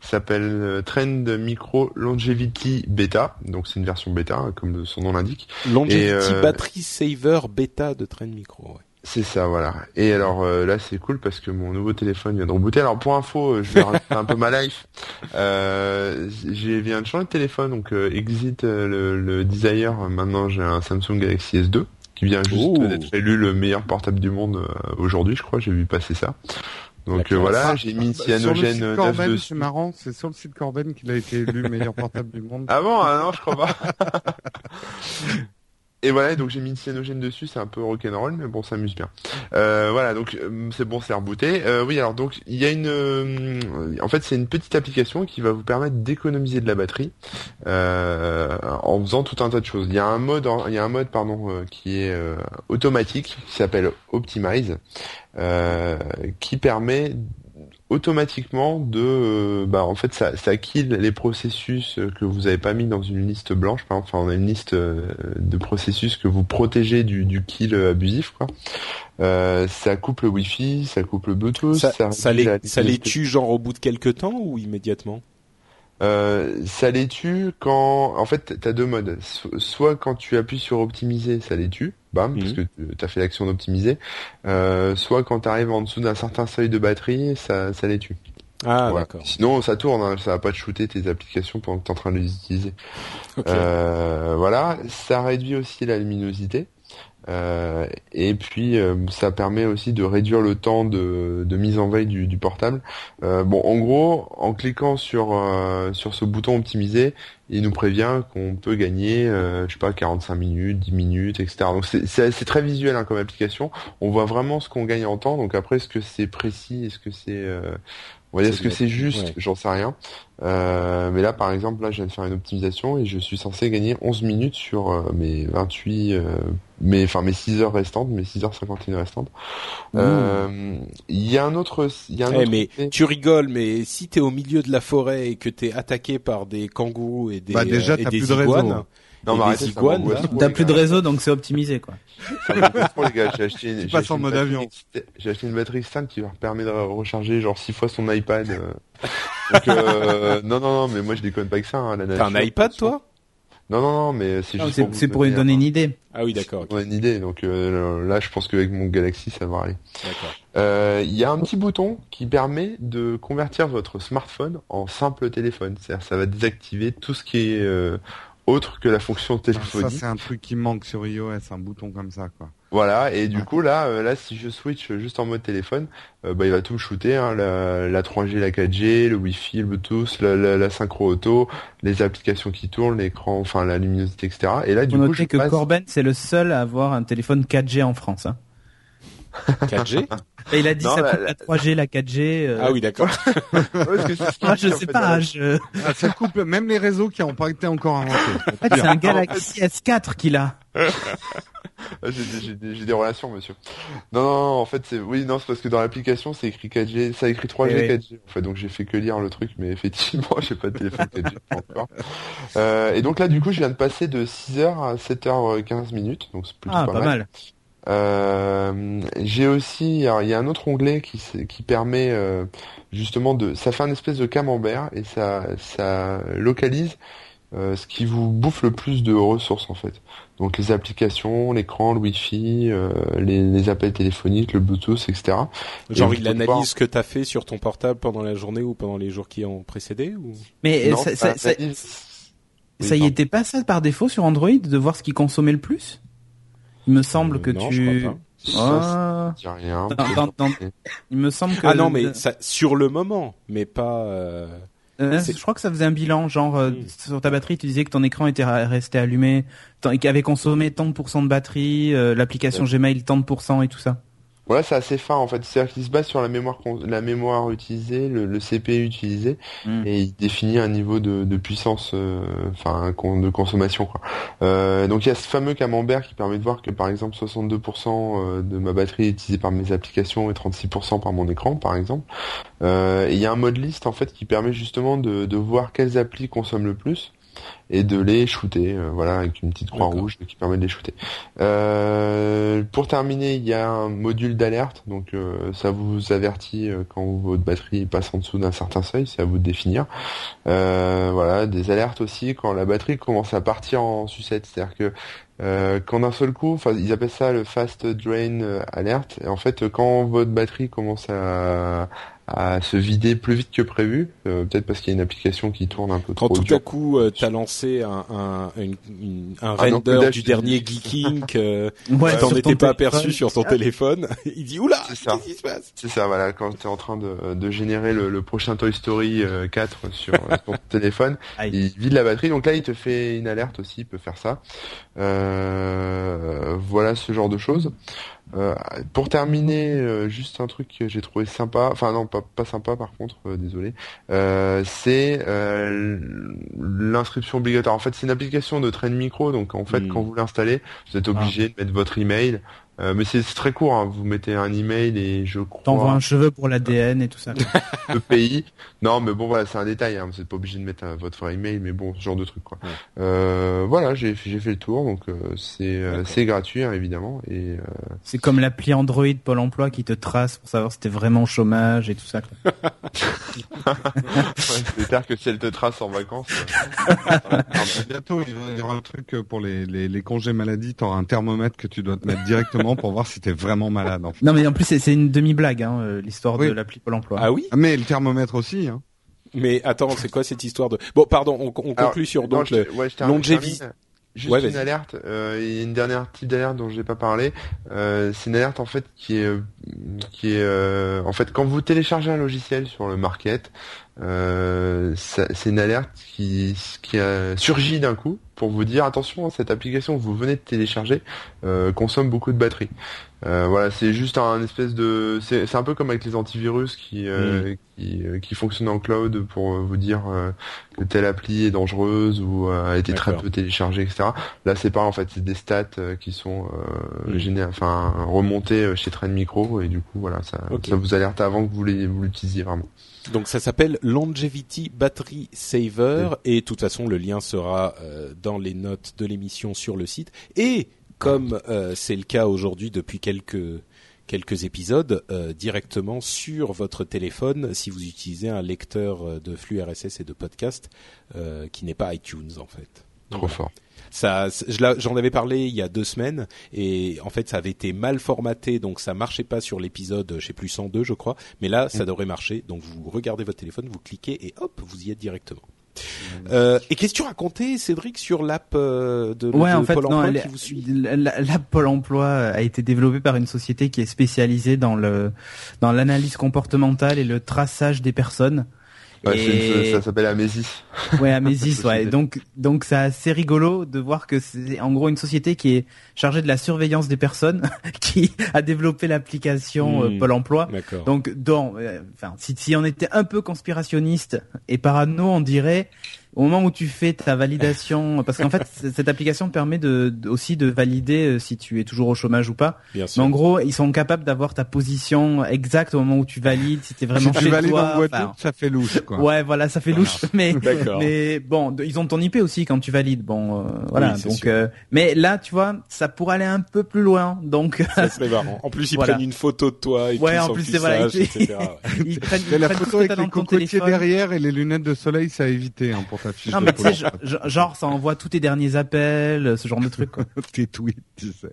Ça s'appelle euh, Trend Micro Longevity Beta. Donc c'est une version bêta, hein, comme son nom l'indique. Longevity euh, Battery Saver Beta de Trend Micro. C'est ça, voilà. Et alors là, c'est cool parce que mon nouveau téléphone vient de rebooter. Alors pour info, je vais raconter un peu ma life. Euh, j'ai viens de changer de téléphone, donc exit le, le Desire. Maintenant, j'ai un Samsung Galaxy S2 qui vient juste d'être élu le meilleur portable du monde euh, aujourd'hui, je crois. J'ai vu passer ça. Donc euh, voilà, j'ai mis ah, Cyanogen 9 dessus. C'est marrant, c'est sur le site Corben qu'il a été élu meilleur portable du monde. Ah bon ah Non, je crois pas. Et voilà, donc j'ai mis une cyanogène dessus, c'est un peu rock'n'roll, mais bon, ça amuse bien. Euh, voilà, donc euh, c'est bon, c'est rebooté. Euh, oui, alors donc il y a une, euh, en fait, c'est une petite application qui va vous permettre d'économiser de la batterie en faisant tout un tas de choses. Il y a un mode, il y a un mode, pardon, qui est automatique, qui s'appelle Optimize, qui permet automatiquement de euh, bah en fait ça, ça kill les processus que vous avez pas mis dans une liste blanche par exemple. Enfin on a une liste euh, de processus que vous protégez du, du kill abusif quoi. Euh, ça coupe le wifi ça coupe le bluetooth ça, ça, les, ça les tue genre au bout de quelques temps ou immédiatement? Euh, ça les tue quand en fait t'as deux modes. Soit quand tu appuies sur optimiser ça les tue bam parce mhm. que tu as fait l'action d'optimiser. Euh, soit quand tu arrives en dessous d'un certain seuil de batterie ça, ça les tue. Ah d'accord. Sinon ça tourne hein, ça va pas te shooter tes applications pendant que tu es en train de les utiliser. Euh, voilà ça réduit aussi la luminosité euh, et puis euh, ça permet aussi de réduire le temps de, de mise en veille du, du portable. Euh, bon, en gros, en cliquant sur sur ce bouton optimiser, il nous prévient qu'on peut gagner, je sais pas, 45 minutes, 10 minutes, etc. Donc c'est très visuel hein, comme application. On voit vraiment ce qu'on gagne en temps. Donc après, est-ce que c'est précis, est-ce que c'est on va dire est-ce que c'est juste, j'en sais rien. Euh, mais là, par exemple, là, je viens de faire une optimisation et je suis censé gagner 11 minutes sur euh, mes 28, euh, mes, enfin mes 6 heures restantes, mes 6 heures 51 restantes. Euh, il y a un autre, il y a un eh, mais tu rigoles, mais si t'es au milieu de la forêt et que t'es attaqué par des kangourous et des, bah déjà, et des plus iguanes, Non, mais arrêtez, T'as plus de réseau, donc c'est optimisé, quoi. les gars, j'ai acheté, une, j'ai en mode avion. J'ai acheté une batterie externe qui leur permet de recharger genre 6 fois son iPad. Euh. Donc, euh, non, non, non, mais moi je déconne pas avec ça. Hein, T'as un iPad, toi? Non, non, non, mais c'est juste pour, c'est pour lui donner une idée. Ah oui, d'accord. Okay. Une idée. Donc euh, là, je pense qu'avec mon Galaxy, ça va aller. D'accord. Euh, il y a un petit bouton qui permet de convertir votre smartphone en simple téléphone. C'est-à-dire, ça va désactiver tout ce qui est euh, autre que la fonction téléphonique. Ça, c'est un truc qui manque sur iOS, un bouton comme ça, quoi. Voilà, et du coup là, euh, là si je switch juste en mode téléphone, euh, bah, il va tout me shooter, hein, la, la 3G, la 4G, le Wi-Fi, le Bluetooth, la, la, synchro auto, les applications qui tournent, l'écran, enfin la luminosité, etc. Et là, du coup, je que Corben c'est le seul à avoir un téléphone 4G en France. Hein. 4G Et il a dit ça coupe la... 3G, la 4G. Euh. Ah oui, d'accord. Moi, je sais pas. Je... Ah, ça coupe même les réseaux qui n'ont pas été encore inventés. En fait, c'est un Galaxy S4 qu'il a. Ah, j'ai des, relations, monsieur. Non, non, non en fait, c'est oui, non, c'est parce que dans l'application, c'est écrit 4G, ça écrit 3G, 4G. En fait, donc j'ai fait que lire le truc, mais effectivement, j'ai pas de téléphone 4G encore. Euh, et donc là, du coup, je viens de passer de 6h à 7h15 minutes, donc c'est plutôt ah, pas, mal. Euh, j'ai aussi, il y a un autre onglet qui, qui permet euh, justement de, ça fait un espèce de camembert et ça, ça localise euh, ce qui vous bouffe le plus de ressources en fait. Donc les applications, l'écran, le Wi-Fi, euh, les, appels téléphoniques, le Bluetooth, etc. Genre il analyse ce que t'as fait sur ton portable pendant la journée ou pendant les jours qui ont précédé ou? Mais ça, ça, ça, y était pas ça par défaut sur Android de voir ce qui consommait le plus? Il me semble que tu. Ah. rien. Il me semble que. Ah non mais ça, sur le moment, mais pas. Euh... Euh, je crois que ça faisait un bilan, genre euh, hmm. sur ta batterie, tu disais que ton écran était resté allumé, qu'il avait consommé tant de pourcents de batterie, euh, l'application Gmail tant de pourcents et tout ça. Voilà, c'est assez fin en fait. C'est-à-dire qu'il se base sur la mémoire, la mémoire utilisée, le, CPU utilisé, hmm. et il définit un niveau de, puissance, euh, enfin de consommation. Quoi. Euh, donc il y a ce fameux camembert qui permet de voir que par exemple 62% euh, de ma batterie est utilisée par mes applications et 36% par mon écran, par exemple. et il y a un mode liste en fait qui permet justement de, de voir quelles applis consomment le plus et de les shooter, euh, voilà, avec une petite croix rouge qui permet de les shooter. Euh, pour terminer, il y a un module d'alerte, donc euh, ça vous avertit quand votre batterie passe en dessous d'un certain seuil, c'est à vous de définir. voilà, des alertes aussi quand la batterie commence à partir en sucette, c'est-à-dire que euh, quand d'un seul coup, enfin ils appellent ça le fast drain alert. Et en fait, quand votre batterie commence à, à se vider plus vite que prévu, euh, peut-être parce qu'il y a une application qui tourne un peu Quand trop tout à coup euh, t'as lancé un, un, un, render du dernier Geeking, euh, ouais, t'en étais pas aperçu sur ton téléphone, il dit oula, qu'est-ce qui se passe? C'est ça, voilà, quand t'es en train de, de générer le, le, prochain Toy Story 4 euh, sur ton téléphone, il vide la batterie, donc là il te fait une alerte aussi, il peut faire ça. voilà ce genre de choses. Euh, pour terminer, euh, juste un truc que j'ai trouvé sympa, enfin non pas, pas sympa par contre, euh, désolé, c'est l'inscription obligatoire. En fait, c'est une application de train micro, donc en fait, hmm. quand vous l'installez, vous êtes obligé ah. de mettre votre email, euh, mais c'est très court, hein. vous mettez un email et je crois... T'envoies un cheveu pour l'ADN et tout ça. le pays. Non, mais bon, voilà, c'est un détail, hein. vous n'êtes pas obligé de mettre un, votre vrai email, mais bon, ce genre de truc, quoi. Euh, voilà, j'ai fait le tour, donc euh, c'est c'est gratuit, hein, évidemment. et C'est comme l'appli Android Pôle emploi qui te trace pour savoir si t'es vraiment au chômage et tout ça. c'est clair que si elle te trace en vacances... bientôt, il y aura un truc pour les, les, les congés maladie, t'auras un thermomètre que tu dois te mettre directement pour voir si t'es vraiment malade. En fait. Non mais en plus c'est une demi-blague, hein, euh, l'histoire de l'appli Pôle Emploi. Ah oui. Mais le thermomètre aussi. Hein. Mais attends, c'est quoi cette histoire de Bon, pardon, on, on conclut sur donc le longévité. Juste une alerte, euh, et une dernière type d'alerte dont j'ai pas parlé. Euh, c'est une alerte en fait qui est qui est euh, en fait quand vous téléchargez un logiciel sur le market, euh, c'est une alerte qui qui a surgi d'un coup pour vous dire attention cette application que vous venez de télécharger euh, consomme beaucoup de batterie. Euh, voilà, c'est juste un espèce de, c'est un peu comme avec les antivirus qui euh, mm. qui, euh, qui, fonctionnent en cloud pour vous dire que telle appli est dangereuse ou a été très peu téléchargée, etc. Là, c'est pas en fait, c'est des stats qui sont mm. enfin remontées chez Trend Micro et du coup, voilà, ça, ça vous alerte avant que vous l'utilisiez vraiment. Donc ça s'appelle Longevity Battery Saver et de toute façon le lien sera dans les notes de l'émission sur le site et comme c'est le cas aujourd'hui depuis quelques quelques épisodes directement sur votre téléphone si vous utilisez un lecteur de flux RSS et de podcast qui n'est pas iTunes en fait. Trop fort. Ça, j'en avais parlé il y a deux semaines et en fait ça avait été mal formaté donc ça marchait pas sur l'épisode, je sais plus 102 je crois, mais là ça mm. devrait marcher. Donc vous regardez votre téléphone, vous cliquez et hop vous y êtes directement. Euh, et qu'est-ce que tu racontais, Cédric, sur l'app euh, de, ouais, en fait, Pôle Emploi qui vous suit L'app Pôle Emploi a été développée par une société qui est spécialisée dans le dans l'analyse comportementale et le traçage des personnes. Ouais, ça s'appelle Amésis. Ouais, Amésis, ouais. Donc, donc c'est assez rigolo de voir que c'est en gros une société qui est chargée de la surveillance des personnes, qui a développé l'application euh, hmm. Pôle Emploi. Donc, dans, euh, enfin, si, si on était un peu conspirationniste et parano, on dirait au moment où tu fais ta validation, parce qu'en fait cette application permet de, aussi de valider euh, si tu es toujours au chômage ou pas. Bien sûr. Mais en gros, ils sont capables d'avoir ta position exacte au moment où tu valides, si t'es vraiment si tu valides toi. En voiture, ça fait louche. Quoi. Ouais, voilà, ça fait louche. Mais mais bon, ils ont ton IP aussi quand tu valides. Bon, euh, voilà. donc, euh, mais là, tu vois, ça pourrait aller un peu plus loin. Donc ça serait marrant. En plus, ils prennent une photo de toi et ouais, en plus, c'est voilà, ils, ils prennent, la photo avec les cocotiers derrière et les lunettes de soleil, ça a évité hein, pour fiche. Non, mais tu sais, genre ça envoie tous tes derniers appels, ce genre de trucs. Quoi. tes tweets, tu sais.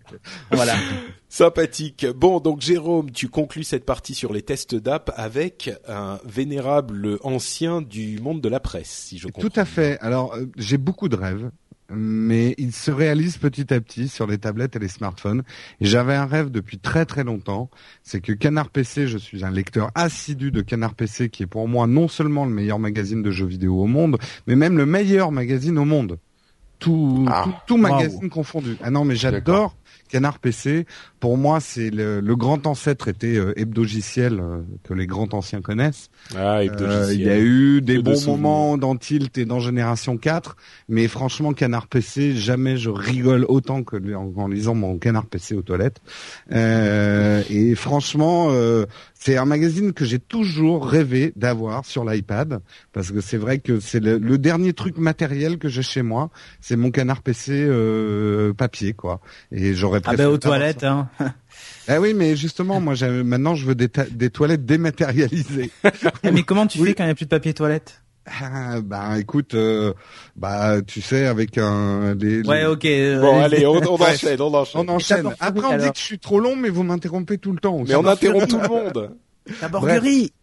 Voilà. Sympathique. Bon, donc Jérôme, tu conclus cette partie sur les tests d'app avec un vénérable ancien du monde de la presse, si je comprends. Tout à fait. Alors, euh, j'ai beaucoup de rêves mais il se réalise petit à petit sur les tablettes et les smartphones. Et j'avais un rêve depuis très très longtemps, c'est que Canard PC, je suis un lecteur assidu de Canard PC, qui est pour moi non seulement le meilleur magazine de jeux vidéo au monde, mais même le meilleur magazine au monde. Tout, ah. tout, magazine confondu. Ah non, mais j'adore Canard PC, pour moi, c'est le, grand ancêtre était euh, Hebdogiciel euh, que les grands anciens connaissent. Ah, euh, il y a eu des bons moments dans Tilt et dans Génération 4, mais franchement, Canard PC, jamais je rigole autant que en, lisant mon Canard PC aux toilettes. et franchement, c'est un magazine que j'ai toujours rêvé d'avoir sur l'iPad parce que c'est vrai que c'est le, dernier truc matériel que j'ai chez moi, c'est mon canard PC papier quoi. Et j'aurais ah ben aux toilettes hein. Eh oui, mais justement, moi, maintenant, je veux des, des toilettes dématérialisées. Eh, mais comment tu fais quand il n'y a plus de papier toilette? Ah, bah écoute, euh, bah tu sais avec un des. Ouais, ok. Euh, bon, allez, on, enchaîne, on enchaîne. On enchaîne. Après, on dit que je suis trop long, mais vous m'interrompez tout le temps. Mais on interrompt tout le monde. La borguerie.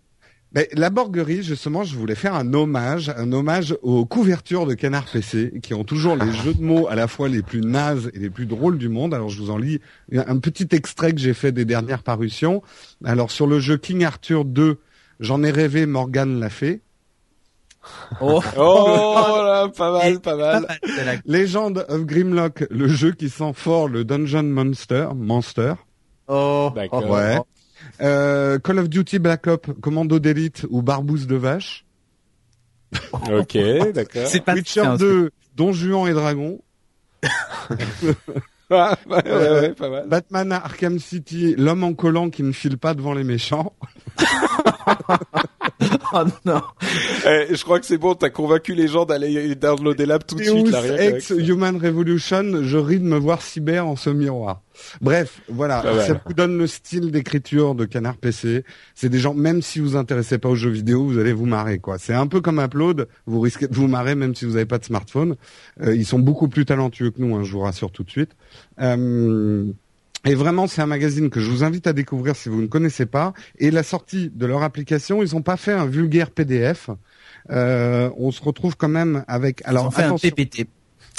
Ben, la Borguerie, justement, je voulais faire un hommage, un hommage aux couvertures de Canard PC, qui ont toujours les jeux de mots à la fois les plus nazes et les plus drôles du monde. Alors, je vous en lis un petit extrait que j'ai fait des dernières parutions. Alors, sur le jeu King Arthur 2, j'en ai rêvé, Morgane l'a fait. Oh, oh là, pas mal, pas mal. Legend of Grimlock, le jeu qui sent fort le Dungeon Monster, Monster. Oh, d'accord. Ouais. Euh, Call of Duty Black Ops, Commando d'élite ou Barbouze de vache. ok, d'accord. C'est pas Witcher 2, Don Juan et Dragon. Ah, ouais, ouais, pas mal. Batman Arkham City, l'homme en collant qui ne file pas devant les méchants. oh non. Eh, je crois que c'est bon, t'as convaincu les gens d'aller downloader l'app tout de suite. Là, ex Human Revolution, je ris de me voir cyber en ce miroir. Bref, voilà, ça vous donne le style d'écriture de Canard PC. C'est des gens, même si vous intéressez pas aux jeux vidéo, vous allez vous marrer, quoi. C'est un peu comme Upload, vous risquez de vous marrer même si vous n'avez pas de smartphone. Euh, ils sont beaucoup plus talentueux que nous, hein, je vous rassure tout de suite. Euh, et vraiment, c'est un magazine que je vous invite à découvrir si vous ne connaissez pas. Et la sortie de leur application, ils n'ont pas fait un vulgaire PDF. Euh, on se retrouve quand même avec. Alors, ils fait un PPT.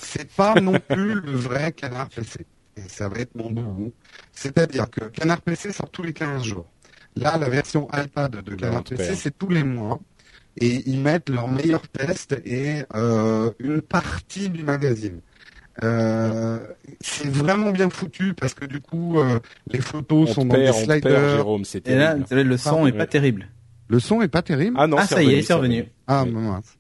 C'est pas non plus le vrai Canard PC. Et ça va être mon boubou. C'est-à-dire que Canard PC sort tous les 15 jours. Là, la version iPad de Canard PC, c'est tous les mois. Et ils mettent leurs meilleurs tests et euh, une partie du magazine. Euh, c'est vraiment bien foutu parce que du coup euh, les photos sont dans des sliders. Jérôme, et là, le son est pas terrible. Le son est pas terrible. Ah non, ah ça y est, c'est revenu. Ah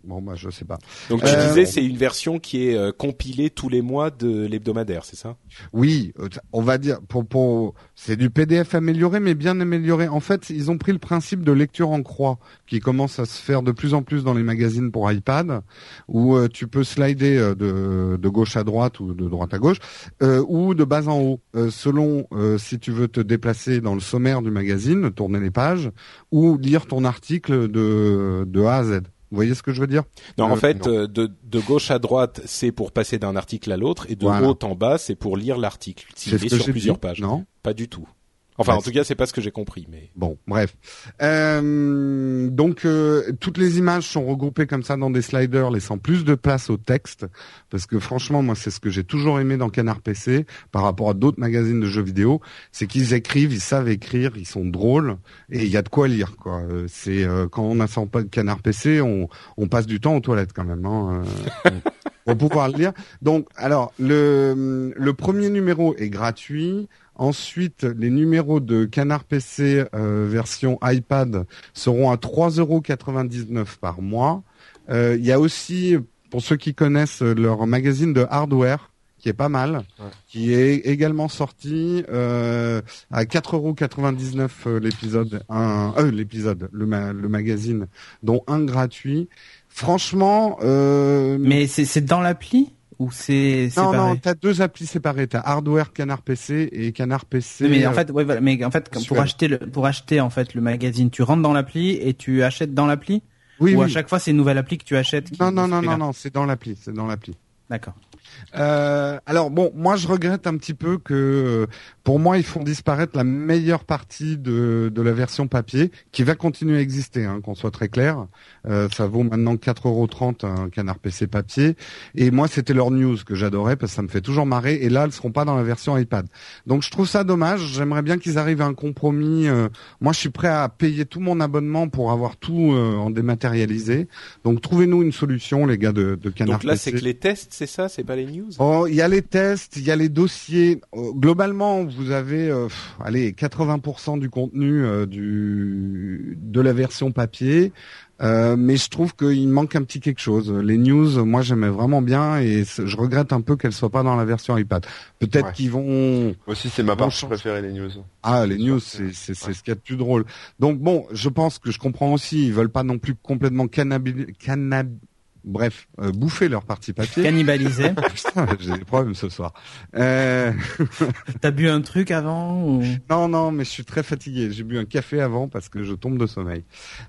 bon bah je sais pas. Donc tu euh, disais c'est une version qui est euh, compilée tous les mois de l'hebdomadaire, c'est ça? Oui, euh, on va dire pour, pour c'est du PDF amélioré mais bien amélioré. En fait, ils ont pris le principe de lecture en croix qui commence à se faire de plus en plus dans les magazines pour iPad où tu peux slider de, de gauche à droite ou de droite à gauche ou de bas en haut selon si tu veux te déplacer dans le sommaire du magazine, tourner les pages ou lire ton article de de A à Z. Vous voyez ce que je veux dire? Non, en euh, fait, euh, de, de, gauche à droite, c'est pour passer d'un article à l'autre, et de haut en bas, c'est pour lire l'article. S'il est, sur plusieurs pages. Non, pas du tout. Enfin, en tout cas, c'est pas ce que j'ai compris, mais bon, bref. Euh, donc, euh, toutes les images sont regroupées comme ça dans des sliders, laissant plus de place au texte, parce que franchement, moi, c'est ce que j'ai toujours aimé dans Canard PC par rapport à d'autres magazines de jeux vidéo, c'est qu'ils écrivent, ils savent écrire, ils sont drôles et il y a de quoi lire. Quoi. Euh, c'est quand on a sans pas de Canard PC, on, on passe du temps aux toilettes quand même. Hein, pour pouvoir le lire. Donc, alors, le, le premier numéro est gratuit. Ensuite, les numéros de Canard PC euh, version iPad seront à 3,99€ par mois. Euh, il y a aussi, pour ceux qui connaissent leur magazine de hardware, qui est pas mal, qui est également sorti euh, à 4,99€ euh, l'épisode, un, euh, l'épisode, le, le magazine, dont un gratuit. Franchement, euh... mais c'est dans l'appli? Ou c'est non non t'as deux applis séparées. T'as hardware Canard PC et Canard PC mais en fait ouais, mais en fait pour acheter le pour acheter en fait le magazine tu rentres dans l'appli et tu achètes dans l'appli oui ou à chaque fois c'est une nouvelle appli que tu achètes non non non non non c'est dans l'appli c'est dans l'appli. D'accord euh, alors bon, moi je regrette un petit peu que, euh, pour moi, ils font disparaître la meilleure partie de, de la version papier, qui va continuer à exister, hein, qu'on soit très clair. Euh, ça vaut maintenant 4,30€ un canard PC papier. Et moi, c'était leur news que j'adorais parce que ça me fait toujours marrer. Et là, elles seront pas dans la version iPad. Donc je trouve ça dommage. J'aimerais bien qu'ils arrivent à un compromis. moi, je suis prêt à payer tout mon abonnement pour avoir tout en dématérialisé. Donc trouvez-nous une solution, les gars de, de canard PC. Donc là, c'est que les tests, c'est ça, c'est pas les news Oh, il y a les tests, il y a les dossiers. Oh, globalement, vous avez, euh, allez, 80% du contenu euh, du de la version papier. Euh, mais je trouve qu'il manque un petit quelque chose. Les news, moi j'aimais vraiment bien et je regrette un peu qu'elles soient pas dans la version iPad. Peut-être qu'ils vont. Moi aussi c'est ma part préférée les news. Ah les news c'est c'est ce qu'il y a de plus drôle. Donc bon, je pense que je comprends aussi. Ils veulent pas non plus complètement cannabis bref, euh, bouffer leur partie papier. Cannibaliser. Putain, j'ai des problèmes ce soir. Euh... T'as bu un truc avant ou... Non, non, mais je suis très fatigué. J'ai bu un café avant parce que je tombe de sommeil.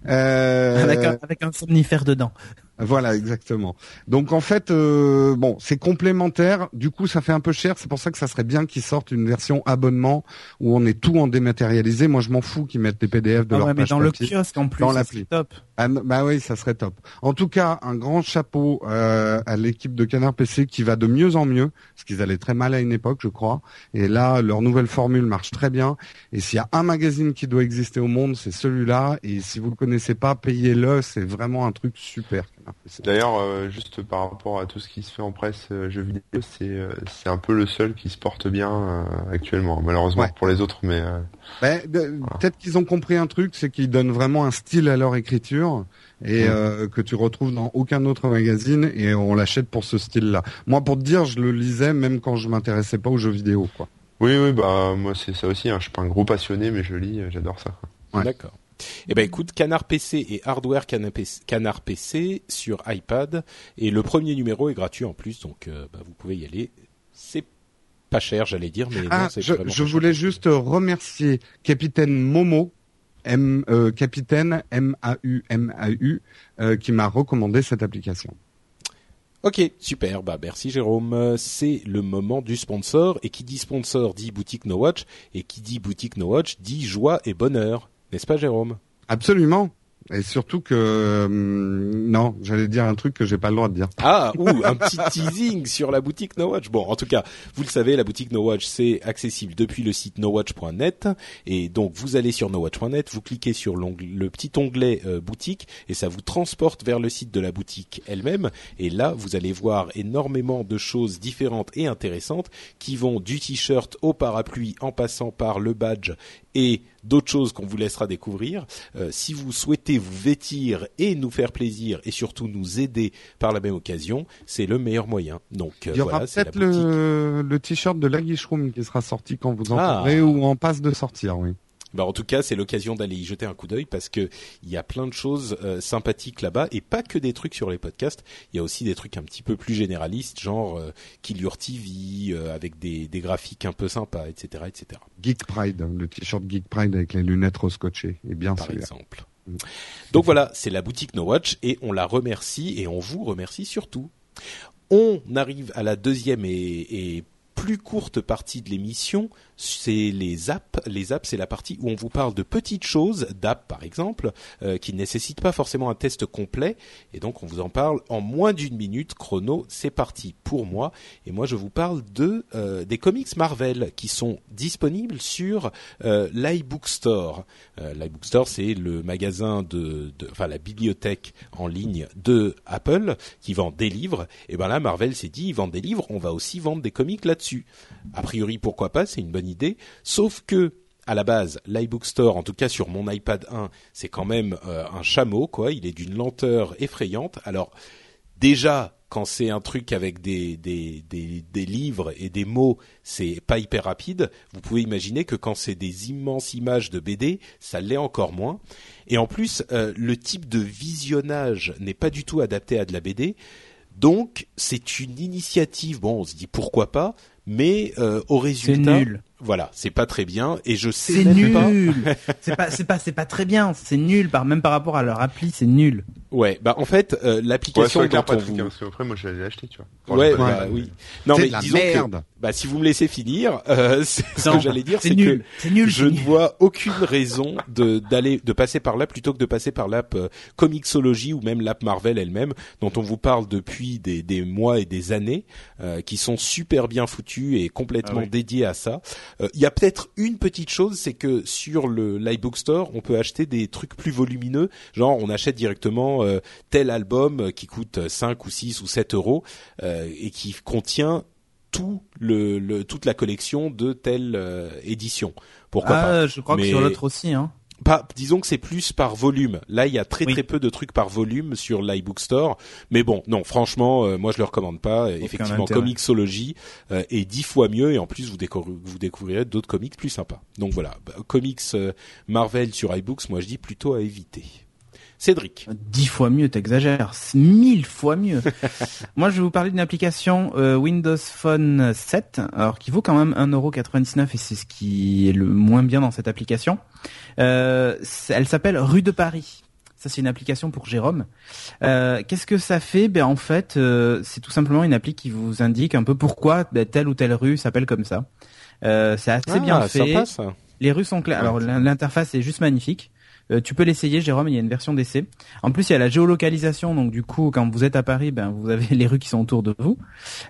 Euh... Avec, un, avec un somnifère dedans. Voilà, exactement. Donc en fait, euh, bon, c'est complémentaire. Du coup, ça fait un peu cher. C'est pour ça que ça serait bien qu'ils sortent une version abonnement où on est tout en dématérialisé. Moi, je m'en fous qu'ils mettent des PDF de ah leur ouais, mais dans le kiosque en plus, dans l'appli. Top. Ah, bah oui, ça serait top. En tout cas, un grand chapeau euh, à l'équipe de Canard PC qui va de mieux en mieux, parce qu'ils allaient très mal à une époque, je crois. Et là, leur nouvelle formule marche très bien. Et s'il y a un magazine qui doit exister au monde, c'est celui-là. Et si vous le connaissez pas, payez-le. C'est vraiment un truc super. D'ailleurs, euh, juste par rapport à tout ce qui se fait en presse euh, jeux vidéo, c'est euh, c'est un peu le seul qui se porte bien actuellement. Malheureusement pour les autres, mais ben, peut-être qu'ils ont compris un truc, c'est qu'ils donnent vraiment un style à leur écriture et que tu retrouves dans aucun autre magazine et on l'achète pour ce style-là. Moi, pour te dire, je le lisais même quand je m'intéressais pas aux jeux vidéo, quoi. Oui, oui, bah moi c'est ça aussi. Hein. Je suis pas un gros passionné, mais je lis, j'adore ça. D'accord. Eh ben écoute, Canard PC et Hardware Canard PC sur iPad et le premier numéro est gratuit en plus, donc euh, bah, vous pouvez y aller. C'est pas cher, j'allais dire, mais ah, je, je voulais juste remercier Capitaine Momo. M, euh, capitaine M A U M A U euh, qui m'a recommandé cette application. Ok, super. Bah merci Jérôme. C'est le moment du sponsor et qui dit sponsor dit boutique No Watch et qui dit boutique No Watch dit joie et bonheur. N'est-ce pas, Jérôme? Absolument. Et surtout que euh, non, j'allais dire un truc que j'ai pas le droit de dire. Ah, ou un petit teasing sur la boutique No Watch. Bon, en tout cas, vous le savez, la boutique No Watch c'est accessible depuis le site nowatch.net et donc vous allez sur nowatch.net, vous cliquez sur le petit onglet euh, boutique et ça vous transporte vers le site de la boutique elle-même et là, vous allez voir énormément de choses différentes et intéressantes qui vont du t-shirt au parapluie en passant par le badge et d'autres choses qu'on vous laissera découvrir. si vous souhaitez vous vêtir et nous faire plaisir et surtout nous aider par la même occasion, c'est le meilleur moyen. Donc il y aura peut-être le, t-shirt de Lagish Room qui sera sorti quand vous en ah. ou en passe de sortir, oui. Bah en tout cas, c'est l'occasion d'aller y jeter un coup d'œil parce que il y a plein de choses euh, sympathiques là-bas et pas que des trucs sur les podcasts. Il y a aussi des trucs un petit peu plus généralistes, genre euh, Your TV euh, avec des, des graphiques un peu sympas, etc., etc. Geek Pride, hein, le t-shirt Geek Pride avec les lunettes rose scotchées, et bien par exemple. Mm. Donc voilà, c'est la boutique No Watch et on la remercie et on vous remercie surtout. On arrive à la deuxième et, et plus courte partie de l'émission c'est les apps. Les apps, c'est la partie où on vous parle de petites choses, d'apps par exemple, euh, qui ne nécessitent pas forcément un test complet. Et donc, on vous en parle en moins d'une minute. Chrono, c'est parti pour moi. Et moi, je vous parle de euh, des comics Marvel qui sont disponibles sur euh, l'iBookstore. Euh, L'iBookstore, c'est le magasin de, de, enfin la bibliothèque en ligne de Apple qui vend des livres. Et ben là, Marvel s'est dit, ils vendent des livres, on va aussi vendre des comics là-dessus. A priori, pourquoi pas? C'est une bonne idée. Sauf que à la base, l'iBook Store, en tout cas sur mon iPad 1, c'est quand même euh, un chameau, quoi. Il est d'une lenteur effrayante. Alors déjà, quand c'est un truc avec des, des, des, livres et des mots, c'est pas hyper rapide. Vous pouvez imaginer que quand c'est des immenses images de BD, ça l'est encore moins. Et en plus, euh, le type de visionnage n'est pas du tout adapté à de la BD. Donc, c'est une initiative. Bon, on se dit pourquoi pas, mais euh, au résultat, nul. Voilà, c'est pas très bien et je sais c'est nul. c'est pas c'est pas c'est pas très bien, c'est nul par même par rapport à leur appli, c'est nul. Ouais, bah en fait euh, l'application ouais, quand on vous... parce que après moi je l'ai acheté, tu vois. ouais, bah, oui. Non mais disons merde. que bah si vous me laissez finir, euh, ce que j'allais dire c'est que nul, je ne vois aucune raison de d'aller de passer par là plutôt que de passer par l'app euh, Comixology ou même l'app Marvel elle-même dont on vous parle depuis des des mois et des années euh, qui sont super bien foutues et complètement ah dédiées à ça. Euh, il y a peut-être une petite chose, c'est que sur le l'iBook Store, on peut acheter des trucs plus volumineux, genre on achète directement euh, tel album qui coûte 5 ou 6 ou 7 euros euh, et qui contient tout le, toute la collection de telle euh, édition. Pourquoi ah, pas Je crois que sur l'autre aussi. Hein pas, disons que c'est plus par volume. Là, il y a très très peu de trucs par volume sur l'iBook Store. Mais bon, non, franchement, euh, moi je le recommande pas. Effectivement, Comixology euh, est dix fois mieux et en plus vous, vous découvrirez d'autres comics plus sympas. Donc voilà, bah, comics euh, Marvel sur iBooks, moi je dis plutôt à éviter. Cédric. Dix fois mieux, t'exagères. Mille fois mieux. Moi, je vais vous parler d'une application euh, Windows Phone 7, alors qui vaut quand même 1,99€ et c'est ce qui est le moins bien dans cette application. Euh, elle s'appelle Rue de Paris. Ça, c'est une application pour Jérôme. Euh, Qu'est-ce que ça fait? Ben en fait, euh, c'est tout simplement une appli qui vous indique un peu pourquoi ben, telle ou telle rue s'appelle comme ça. Euh, c'est assez bien ah, fait. Les rues sont claires. Alors l'interface est juste magnifique. Euh, tu peux l'essayer, Jérôme. Il y a une version d'essai. En plus, il y a la géolocalisation. Donc, du coup, quand vous êtes à Paris, ben vous avez les rues qui sont autour de vous.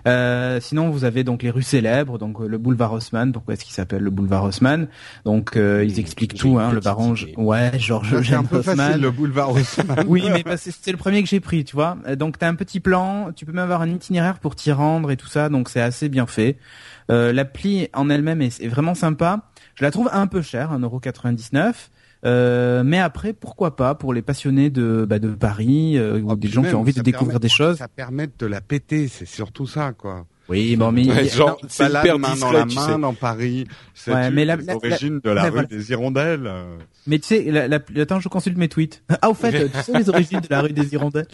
Euh, sinon, vous avez donc les rues célèbres. Donc, le boulevard Haussmann. Pourquoi est-ce qu'il s'appelle le boulevard Haussmann? Donc, euh, ils expliquent tout. Hein, le baron. Ouais, Georges C'est un peu facile le boulevard Haussmann. oui, mais c'est le premier que j'ai pris, tu vois. Donc, t'as un petit plan. Tu peux même avoir un itinéraire pour t'y rendre et tout ça. Donc, c'est assez bien fait. L'appli en elle-même est, est, vraiment sympa. Je la trouve un peu chère, 1,99€. Euh, mais après, pourquoi pas pour les passionnés de, bah, de Paris euh, ou ah, des gens qui ont envie de découvrir des choses. Ça permet de la péter, c'est surtout ça, quoi. Oui, bon, mais genre, c'est hyper main dans la main dans Paris. C'est ouais, mais l'origine de la rue des Hirondelles. Mais tu sais, la, la, attends, je consulte mes tweets. Ah, au fait, tu sais les origines de la rue des Hirondelles.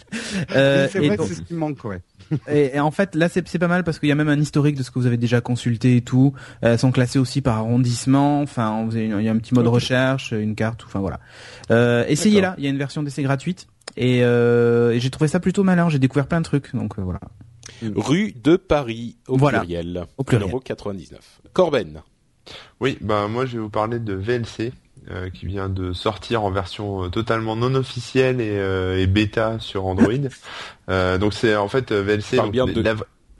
Euh, c'est vrai que c'est ce qui manque, ouais. et, en fait, là, c'est pas mal parce qu'il y a même un historique de ce que vous avez déjà consulté et tout. Elles sont classées aussi par arrondissement. Enfin, il y a un petit mode recherche, une carte. Enfin voilà. Euh, essayez-la. Il y a une version d'essai gratuite. Et, euh, et j'ai trouvé ça plutôt malin. J'ai découvert plein de trucs. Donc euh, voilà. Rue de Paris au pluriel. Au pluriel. 99. Corben. Oui, bah moi je vais vous parler de VLC. Euh, qui vient de sortir en version euh, totalement non officielle et, euh, et bêta sur Android. donc c'est en fait VLC. Donc, bien de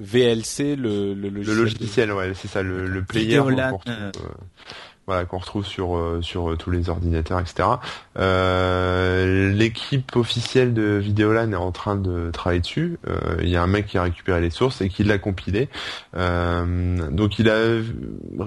VLC, le, le logiciel. Le logiciel, ouais, c'est ça, le, le player. Voilà qu'on retrouve sur sur tous les ordinateurs, etc. L'équipe officielle de Videolan est en train de travailler dessus. Il y a un mec qui a récupéré les sources et qui l'a compilé. donc il a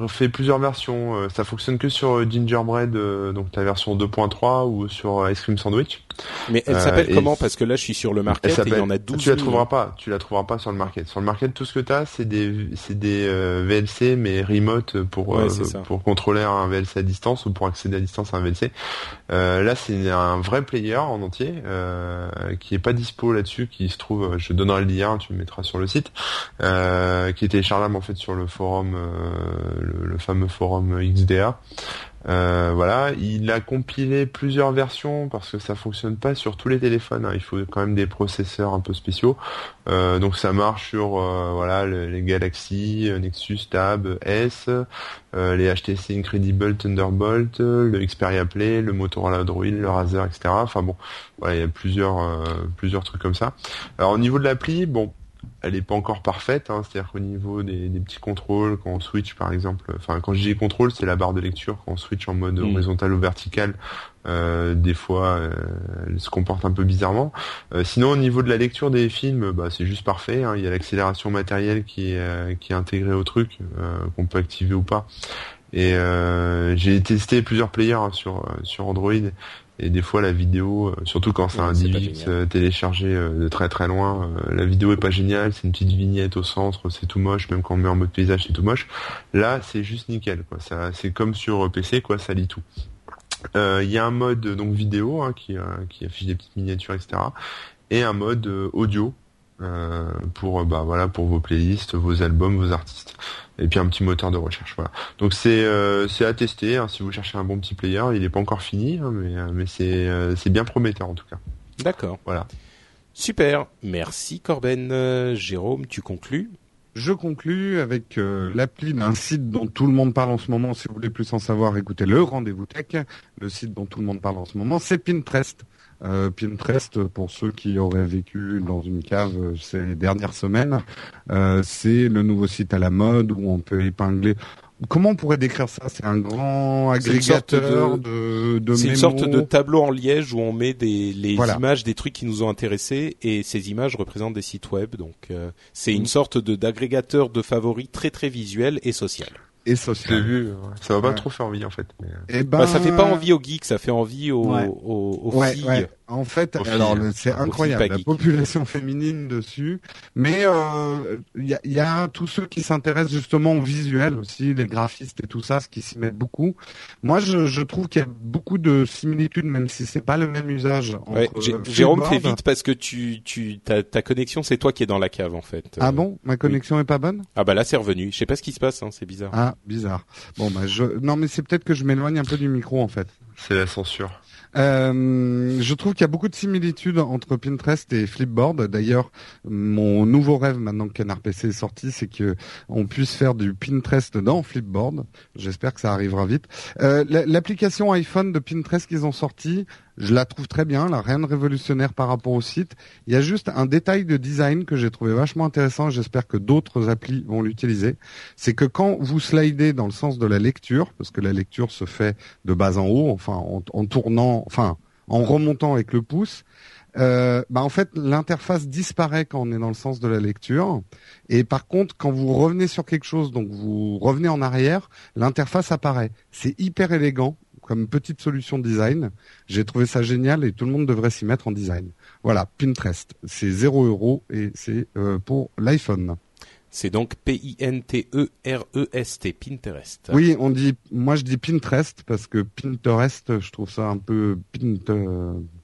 fait plusieurs versions. Ça fonctionne que sur Gingerbread, donc la version 2.3 ou sur Ice Cream Sandwich. Mais elle s'appelle comment Parce que là, je suis sur le market et il y en a 12 Tu la trouveras pas. Tu la trouveras pas sur le market. Sur le market, tout ce que tu as, c'est des, c'est des euh, VLC, mais remote pour euh, pour contrôler un VLC à distance ou pour accéder à distance à un VLC. Euh, là, c'est un vrai player en entier qui est pas dispo là-dessus, qui se trouve. Je donnerai le lien, tu le mettras sur le site, qui est téléchargeable en fait sur le forum, le, le, fameux forum XDA. Euh, voilà, il a compilé plusieurs versions parce que ça fonctionne pas sur tous les téléphones. Hein. Il faut quand même des processeurs un peu spéciaux. Euh, donc ça marche sur euh, voilà les Galaxy, Nexus Tab S, les HTC Incredible Thunderbolt, le Xperia Play, le Motorola Droid, le Razer, etc. Enfin bon, voilà, il y a plusieurs plusieurs trucs comme ça. Alors au niveau de l'appli, bon, elle n'est pas encore parfaite, hein, c'est-à-dire qu'au niveau des, petits contrôles, quand on switch par exemple, enfin quand je dis contrôle, c'est la barre de lecture, quand on switch en mode mm. horizontal ou vertical, euh, des fois euh, elle se comporte un peu bizarrement. Euh, sinon au niveau de la lecture des films, bah, c'est juste parfait, hein. il y a l'accélération matérielle qui est, qui est intégrée au truc, qu'on peut activer ou pas. Et j'ai testé plusieurs players hein, sur, sur Android et des fois la vidéo, euh, surtout quand c'est un DivX euh, téléchargé euh, de très très loin, la vidéo est pas géniale, c'est une petite vignette au centre, c'est tout moche, même quand on met en mode paysage c'est tout moche. Là c'est juste nickel, quoi. Ça, c'est comme sur PC, quoi, ça lit tout. Il y a un mode donc vidéo hein, qui, qui affiche des petites miniatures, etc. Et un mode audio pour bah voilà pour vos playlists, vos albums, vos artistes et puis un petit moteur de recherche. Voilà. Donc c'est euh, c'est à tester. Hein, si vous cherchez un bon petit player, il n'est pas encore fini, hein, mais euh, mais c'est euh, c'est bien prometteur en tout cas. D'accord. Voilà. Super. Merci Corben. Jérôme, tu conclus? Je conclus avec l'appli d'un site dont tout le monde parle en ce moment. Si vous voulez plus en savoir, écoutez le Rendez-vous Tech. Le site dont tout le monde parle en ce moment, c'est Pinterest. Euh, Pinterest, pour ceux qui auraient vécu dans une cave euh, ces dernières semaines, euh, c'est le nouveau site à la mode où on peut épingler. Comment on pourrait décrire ça? C'est un grand agrégateur de, de, C'est une sorte de tableau en liège où on met des les images des trucs qui nous ont intéressés et ces images représentent des sites web. Donc c'est une mm. sorte de d'agrégateur de favoris très très visuel et social et social. Vu, ça va pas trop faire envie en fait. Et eh ben... Bah, ça fait pas envie aux geeks, ça fait envie aux, aux, aux filles. En fait, alors c'est incroyable la population féminine dessus, mais euh, il y, a, y, a, tous ceux qui s'intéressent justement au visuel aussi, les graphistes et tout ça, ce qui s'y met beaucoup. Moi, je, je trouve qu'il y a beaucoup de similitudes, même si c'est pas le même usage. Ouais, Jérôme, fais vite parce que tu, tu, ta, ta connexion, c'est toi qui es dans la cave en fait. Ah bon, ma connexion est pas bonne? Ah bah là, c'est revenu. Je sais pas ce qui se passe, hein, c'est bizarre. Ah, bizarre. Bon bah je, non mais c'est peut-être que je m'éloigne un peu du micro en fait. C'est la censure. Euh, je trouve qu'il y a beaucoup de similitudes entre Pinterest et Flipboard. D'ailleurs, mon nouveau rêve maintenant que Canard est sorti, c'est que on puisse faire du Pinterest dans Flipboard. J'espère que ça arrivera vite. Euh, L'application iPhone de Pinterest qu'ils ont sorti, je la trouve très bien, là, rien de révolutionnaire par rapport au site. Il y a juste un détail de design que j'ai trouvé vachement intéressant, j'espère que d'autres applis vont l'utiliser. C'est que quand vous slidez dans le sens de la lecture, parce que la lecture se fait de bas en haut, enfin en, tournant, enfin en remontant avec le pouce, euh, bah en fait l'interface disparaît quand on est dans le sens de la lecture et par contre quand vous revenez sur quelque chose donc vous revenez en arrière l'interface apparaît c'est hyper élégant comme petite solution design. J'ai trouvé ça génial et tout le monde devrait s'y mettre en design. Voilà, Pinterest, c'est 0 euros et c'est euh, pour l'iPhone. C'est donc P-I-N-T-E-R-E-S-T, Pinterest. Oui, on dit, moi je dis Pinterest parce que Pinterest, je trouve ça un peu Pint.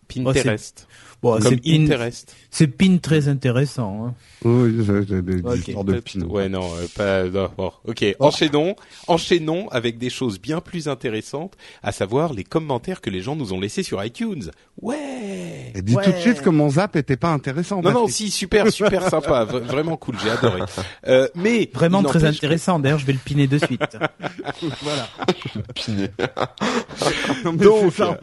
Pinterest. Bon, Comme Pinterest. C'est pin très intéressant. Hein. Oui, des, des histoires de pin. Ouais, non, euh, pas. Non, Ok, enchaînons, enchaînons avec des choses bien plus intéressantes, à savoir les commentaires que les gens nous ont laissés sur iTunes. Ouais. Et dis tout de suite que mon zap était pas intéressant. Non, non, si, super, super sympa, vraiment cool, j'ai adoré. Euh, mais vraiment très intéressant. D'ailleurs, je vais le piner de suite. voilà. Piner. non, mais Donc, ça,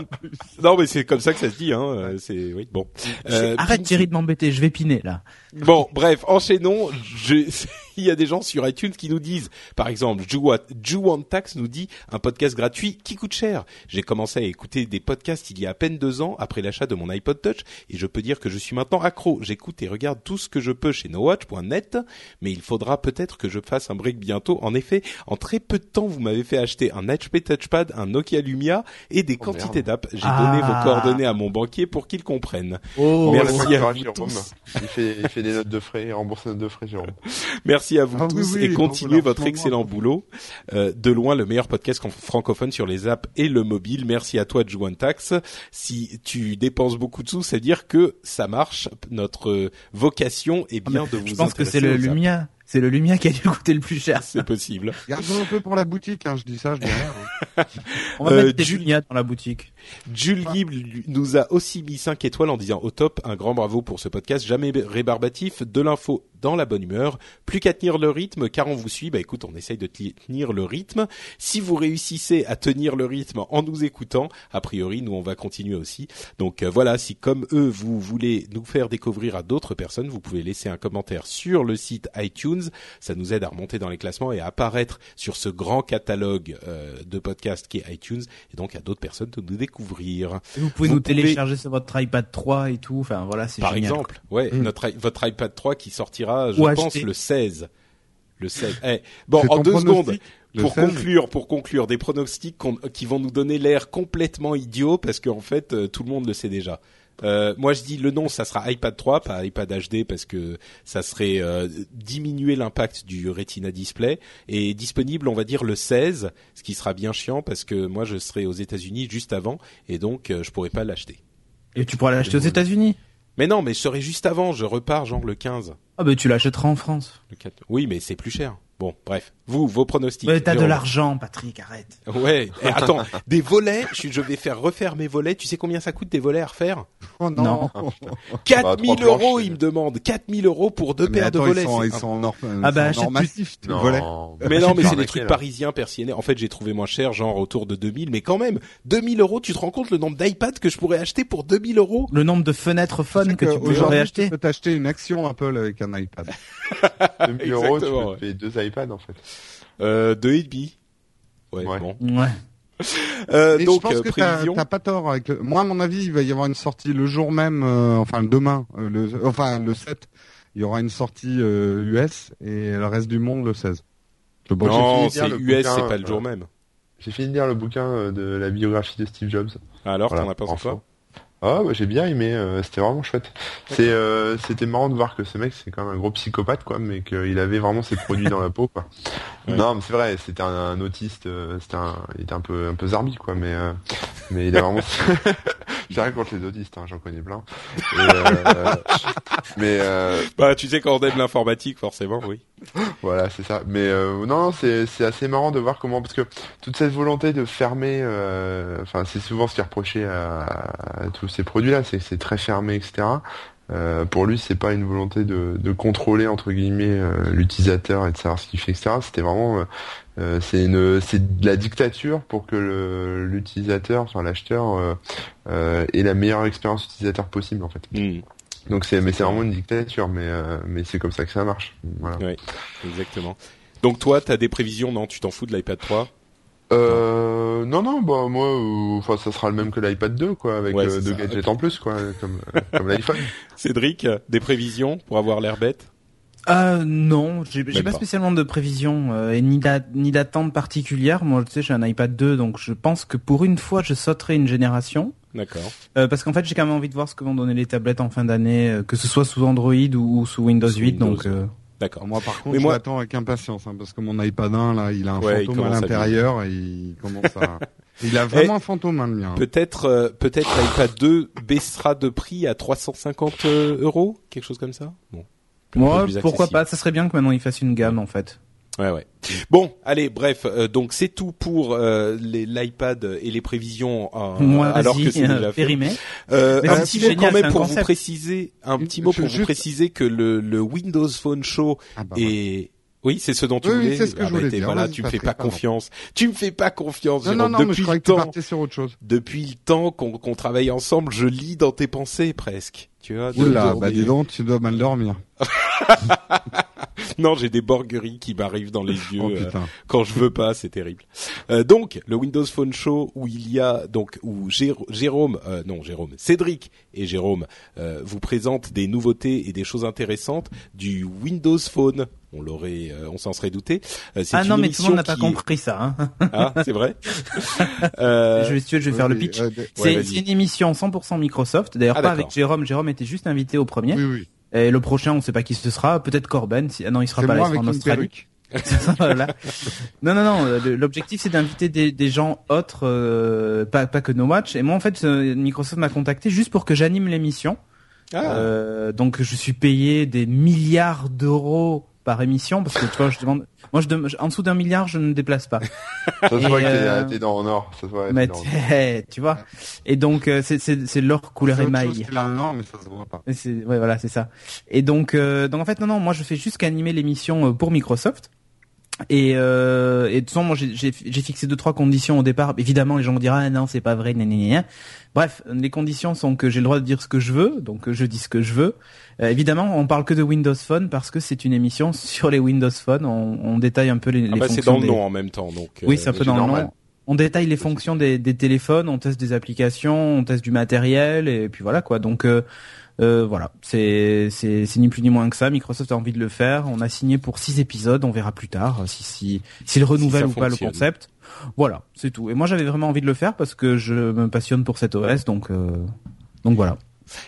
non, mais c'est comme ça que ça se dit. Hein. Euh, c'est oui, bon. Euh, Arrête Thierry de m'embêter, je vais piner là. Bon, bref, enchaînons. Je... il y a des gens sur iTunes qui nous disent, par exemple, Tax nous dit un podcast gratuit qui coûte cher. J'ai commencé à écouter des podcasts il y a à peine deux ans après l'achat de mon iPod Touch et je peux dire que je suis maintenant accro. J'écoute et regarde tout ce que je peux chez nowatch.net, mais il faudra peut-être que je fasse un break bientôt. En effet, en très peu de temps, vous m'avez fait acheter un HP Touchpad, un Nokia Lumia et des oh, quantités d'apps. J'ai donné vos ah. coordonnées à mon banquier pour qu'il comprenne. Oh, Merci à vous tous. Il fait, il fait des notes de frais, il rembourse notes de frais, Jérôme. Merci à vous ah tous et continuez votre excellent boulot. Euh, de loin, le meilleur podcast francophone sur les apps et le mobile. Merci à toi, Tax. Si tu dépenses beaucoup de sous, c'est dire que ça marche. Notre vocation est bien de vous Je pense que c'est le Lumia c'est le Lumia qui a dû coûter le plus cher. C'est possible. Gardons un peu pour la boutique, hein, je dis ça, je dis rien. Hein. On va mettre des euh, dans la boutique. Jules Guible nous a aussi mis 5 étoiles en disant au top, un grand bravo pour ce podcast, jamais rébarbatif, de l'info dans la bonne humeur, plus qu'à tenir le rythme, car on vous suit, bah écoute, on essaye de tenir le rythme. Si vous réussissez à tenir le rythme en nous écoutant, a priori, nous on va continuer aussi. Donc euh, voilà, si comme eux, vous voulez nous faire découvrir à d'autres personnes, vous pouvez laisser un commentaire sur le site iTunes ça nous aide à remonter dans les classements et à apparaître sur ce grand catalogue euh, de podcasts qui est iTunes et donc à d'autres personnes de nous découvrir. vous pouvez nous télécharger sur votre iPad 3 et tout. Enfin voilà, c'est Par exemple, ouais, mm. notre votre iPad 3 qui sortira, je pense, le 16. Le 16. Eh, bon, en deux secondes. Pour conclure, pour conclure, des pronostics qui vont nous donner l'air complètement idiot parce qu'en fait, euh, tout le monde le sait déjà. Euh, moi, je dis le nom, ça sera iPad 3, pas iPad HD, parce que ça serait euh, diminuer l'impact du Retina Display. Et disponible, on va dire le 16, ce qui sera bien chiant parce que moi, je serai aux États-Unis juste avant, et donc euh, je pourrais pas l'acheter. Et tu pourras l'acheter aux États-Unis? Mais non, mais je serai juste avant. Je repars genre le 15. Ah ben tu l'achèteras en France. Oui, mais c'est plus cher. Bon, bref. Vous, vos pronostics. Mais t'as de l'argent, Patrick, arrête. Ouais. Et attends, des volets, je vais faire refaire mes volets. Tu sais combien ça coûte des volets à refaire? Oh non. 4000 bah, euros, il me demande. 4000 euros pour deux paires de volets. Ils sont, ils sont, ah bah, normatifs, volets. Mais non, mais c'est des trucs parisiens, persiennés. En fait, j'ai trouvé moins cher, genre autour de 2000. Mais quand même, 2000 euros, tu te rends compte le nombre d'iPads que je pourrais acheter pour 2000 euros? Le nombre de fenêtres fun que, tu pourrais acheter Tu peux t'acheter une action Apple avec un iPad. 2000 euros, tu peux payer deux iPads, en fait. Euh, deux et demi. Ouais, bon. Ouais. Euh, donc, je pense que prévision... t'as pas tort. Avec Moi, à mon avis, il va y avoir une sortie le jour même, euh, enfin demain, euh, le... enfin le 7, il y aura une sortie US euh, et le reste du monde le 16. Le non, c'est US, c'est pas le jour même. J'ai fini de lire le bouquin de la biographie de Steve Jobs. Alors, t'en as pas quoi ah bah, j'ai bien aimé, euh, c'était vraiment chouette. C'est euh, c'était marrant de voir que ce mec c'est quand même un gros psychopathe quoi, mais qu'il avait vraiment ses produits dans la peau quoi. Non mais c'est vrai, c'était un, autiste, euh, c'était un, il était un peu un peu zarbi quoi, mais mais il a vraiment. j'ai rien contre les autistes, hein, j'en connais plein. mais bah tu sais quand on aime l'informatique forcément oui. voilà c'est ça. Mais non c'est c'est assez marrant de voir comment parce que toute cette volonté de fermer, enfin c'est souvent ce qui est reproché à, à tous ces produits-là, c'est très fermé, etc. Euh, pour lui, c'est pas une volonté de, contrôler entre guillemets euh, l'utilisateur et de savoir ce qu'il fait, etc. C'était vraiment, euh, c'est une, c'est de la dictature pour que l'utilisateur, enfin l'acheteur, ait la meilleure expérience utilisateur possible en fait. Hmm. Donc c'est, mais c'est vraiment une dictature, mais mais c'est comme ça que ça marche. Voilà. Oui, exactement. Donc toi, tu as des prévisions? Non, tu t'en fous de l'iPad 3 euh, non, non, bah moi, euh, enfin, ça sera le même que l'iPad 2, quoi, avec euh, deux gadgets en plus, quoi, comme, euh, comme l'iPhone. Cédric, des prévisions pour avoir l'air bête? Euh, non, j'ai pas, spécialement de prévisions et ni d'attente particulière. Moi, tu sais, j'ai un iPad 2, donc je pense que pour une fois, je sauterai une génération. D'accord. parce qu'en fait, j'ai quand même envie de voir ce que vont donner les tablettes en fin d'année, que ce soit sous Android ou, sous Windows 8. donc, D'accord. Moi, par contre, moi... j'attends avec impatience, hein, parce que mon iPad 1, là, il a un fantôme à l'intérieur et il commence à... Il a vraiment un fantôme, hein, le mien. Peut-être, euh, peut-être l'iPad 2 baissera de prix à 350 euh, euros, quelque chose comme ça? Bon. Moi, pourquoi pas Ça serait bien que maintenant il fasse une gamme, en fait. Ouais, ouais. Bon, allez, bref, euh, donc c'est tout pour euh, l'iPad et les prévisions euh, alors que c'est déjà fait. Euh, un petit mot quand même pour vous préciser, un petit mot pour vous préciser que le, le Windows Phone Show ah bah est Oui, c'est ce dont tu voulais. c'est ce que je voulais dire. Voilà, tu me fais pas confiance. Tu me fais pas confiance. Non, non, non, depuis mais je le temps, que sur autre chose. Depuis le temps qu'on travaille ensemble, je lis dans tes pensées presque. Tu vois. Oula, bah dis donc, tu dois mal dormir. non, j'ai des borgueries qui m'arrivent dans les yeux oh, euh, quand je veux pas, c'est terrible. Euh, donc, le Windows Phone Show où il y a donc où Jérôme, euh, non Jérôme, Cédric et Jérôme vous présentent des nouveautés et des choses intéressantes du Windows Phone. On l'aurait, on s'en serait douté. ah non, mais tout le monde n'a pas compris ça. Hein. ah, c'est vrai. je vais, je vais faire le pitch. c'est une émission 100% Microsoft. D'ailleurs, ah, pas avec Jérôme. Jérôme juste invité au premier. Oui, oui. Et le prochain, on sait pas qui ce sera. Peut-être Corben. Si... Ah non, il sera pas là, il sera en Australie. Non, non, non. L'objectif, c'est d'inviter des, des, gens autres, euh, pas, pas que No Watch. Et moi, en fait, euh, Microsoft m'a contacté juste pour que j'anime l'émission. Ah. Euh, donc, je suis payé des milliards d'euros par émission parce que tu vois je demande moi je, en dessous d'un milliard je ne déplace pas. Ça se voit que euh, t'es dans or ça se voit mais tu vois. Et donc euh, c'est c'est c'est l'or couleur émail. non mais ça se voit pas. Ouais voilà c'est ça. Et donc euh, donc en fait non non moi je fais juste qu'animer l'émission pour Microsoft et, euh, et de toute façon, moi, j'ai fixé deux trois conditions au départ. Évidemment, les gens vont dire ah non, c'est pas vrai, Bref, les conditions sont que j'ai le droit de dire ce que je veux, donc je dis ce que je veux. Euh, évidemment, on parle que de Windows Phone parce que c'est une émission sur les Windows Phone. On, on détaille un peu les, ah bah. C'est dans le nom en même temps, donc. oui, c'est un peu dans le nom. On détaille les fonctions des, des, téléphones, on teste des applications, on teste du matériel, et puis voilà quoi. Donc euh, euh, voilà, c'est c'est ni plus ni moins que ça. Microsoft a envie de le faire. On a signé pour six épisodes. On verra plus tard si si s'il renouvelle ou pas le concept. Voilà, c'est tout. Et moi j'avais vraiment envie de le faire parce que je me passionne pour cet OS, donc euh, donc voilà.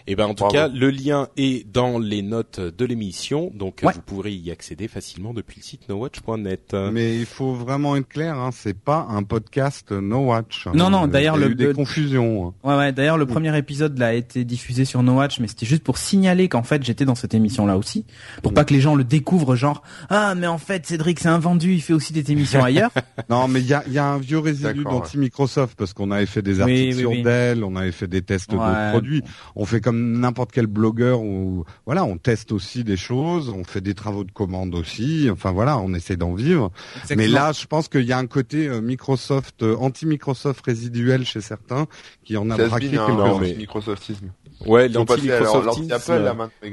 Et eh ben en tout cas, le lien est dans les notes de l'émission, donc vous pourrez y accéder facilement depuis le site nowatch.net. Mais il faut vraiment être clair, hein, c'est pas un podcast NoWatch. Non non, d'ailleurs il y a eu des confusions. Ouais ouais, d'ailleurs le premier épisode là a été diffusé sur NoWatch, mais c'était juste pour signaler qu'en fait j'étais dans cette émission là aussi, pour pas que les gens le découvrent genre ah mais en fait Cédric c'est un vendu, il fait aussi des émissions ailleurs. non mais il y a, y a un vieux résidu d'anti Microsoft parce qu'on avait fait des articles sur Dell, on avait fait des tests de produits fait comme n'importe quel blogueur où voilà, on teste aussi des choses, on fait des travaux de commande aussi. Enfin voilà, on essaie d'en vivre. Mais là, je pense qu'il y a un côté euh, Microsoft euh, anti-Microsoft résiduel chez certains qui en a braqué quelques Microsoftisme. Ouais, l'anti-Microsoftisme.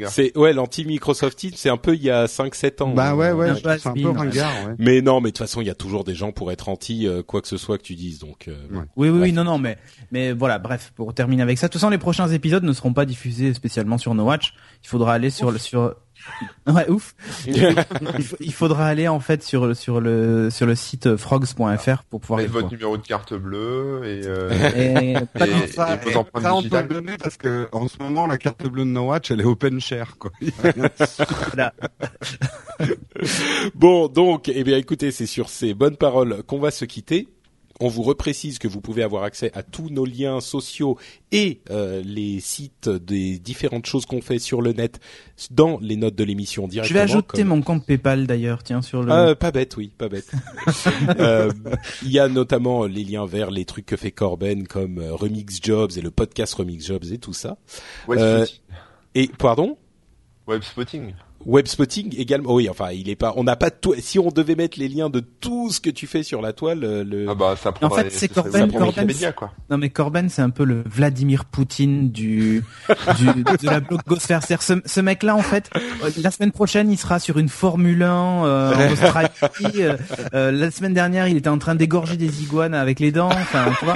C'est ouais, l'anti-Microsoftisme, c'est un peu il y a 5 7 ans. Bah ouais ouais, c'est un peu ringard ouais. Mais non, mais de toute façon, il y a toujours des gens pour être anti euh, quoi que ce soit que tu dises donc Oui oui oui, non non, mais mais voilà, bref, pour terminer avec ça, de toute façon les prochains épisodes ne seront pas diffusés spécialement sur No Watch. Il faudra aller sur le sur Ouais, ouf. il, faudra aller en fait sur sur le sur le site frogs.fr pour pouvoir. Mettre votre numéro de carte bleue et. Euh, et, et, ça, on peut le donner parce que en ce moment la carte bleue de No Watch elle est open share quoi. bon donc eh bien écoutez c'est sur ces bonnes paroles qu'on va se quitter. On vous reprécise que vous pouvez avoir accès à tous nos liens sociaux et euh, les sites des différentes choses qu'on fait sur le net dans les notes de l'émission directement. Je vais ajouter mon compte PayPal d'ailleurs, tiens sur le. Euh, pas bête, oui, pas bête. Euh, il y a notamment les liens vers les trucs que fait Corben comme Remix Jobs et le podcast Remix Jobs et tout ça. et pardon? Webspotting. Webspotting également. oui, enfin, il est pas. On n'a pas tout. Si on devait mettre les liens de tout ce que tu fais sur la toile, euh, le. Ah bah ça En fait, c'est Corben. Corben quoi. Non mais Corben, c'est un peu le Vladimir Poutine du, du de la blogosphère. C'est-à-dire ce, ce mec-là, en fait, euh, la semaine prochaine, il sera sur une Formule 1 euh, en Australie. Euh, la semaine dernière, il était en train d'égorger des iguanes avec les dents. Enfin, tu vois.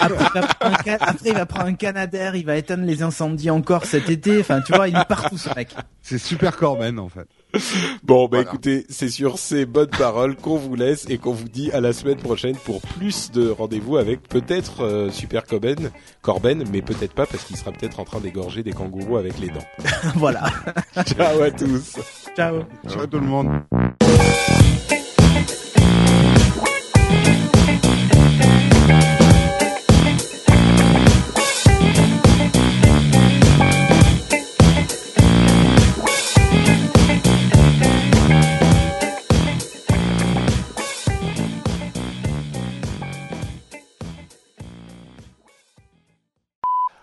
Après, après, il va prendre un Canadair, il va éteindre les incendies encore cet été. Enfin, tu vois, il est partout ce mec. C'est super Corben en fait. Bon, bah écoutez, c'est sur ces bonnes paroles qu'on vous laisse et qu'on vous dit à la semaine prochaine pour plus de rendez-vous avec peut-être euh, Super Corben, Corben, mais peut-être pas parce qu'il sera peut-être en train d'égorger des kangourous avec les dents. voilà. Ciao à tous. Ciao. Ciao tout le monde.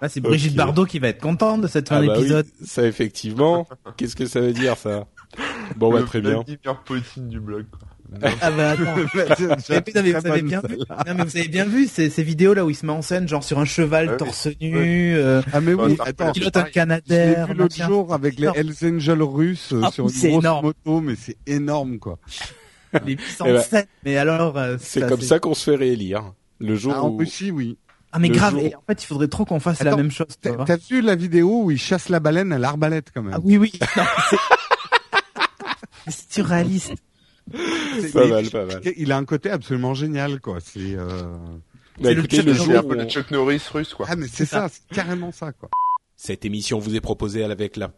Ah, c'est Brigitte Bardot qui va être contente de cette fin ah bah d'épisode. ça effectivement. Qu'est-ce que ça veut dire ça? Bon bah très bien. La du blog. Ah bah attends. vous avez bien vu. Non, mais vous avez bien vu ces, ces vidéos là où il se met en scène genre sur un cheval ah torse nu. Euh, ah mais oui, attends. Pilote un Canadair. J'ai vu l'autre jour avec les Hells Angels russes ah, sur une grosse énorme. moto, mais c'est énorme quoi. Les puissances ben, mais alors. Euh, c'est comme ça qu'on se fait réélire. Le jour ah, où... En Russie, oui. Ah mais grave, et en fait il faudrait trop qu'on fasse la même chose. T'as vu la vidéo où il chasse la baleine à l'arbalète quand même Ah oui oui. c'est surréaliste. Pas mal, pas mal. Il a un côté absolument génial quoi. C'est. Euh... Bah, écoutez, le, jour un peu le Chuck Norris russe quoi. Ah mais c'est ça, c'est carrément ça quoi. Cette émission vous est proposée avec la...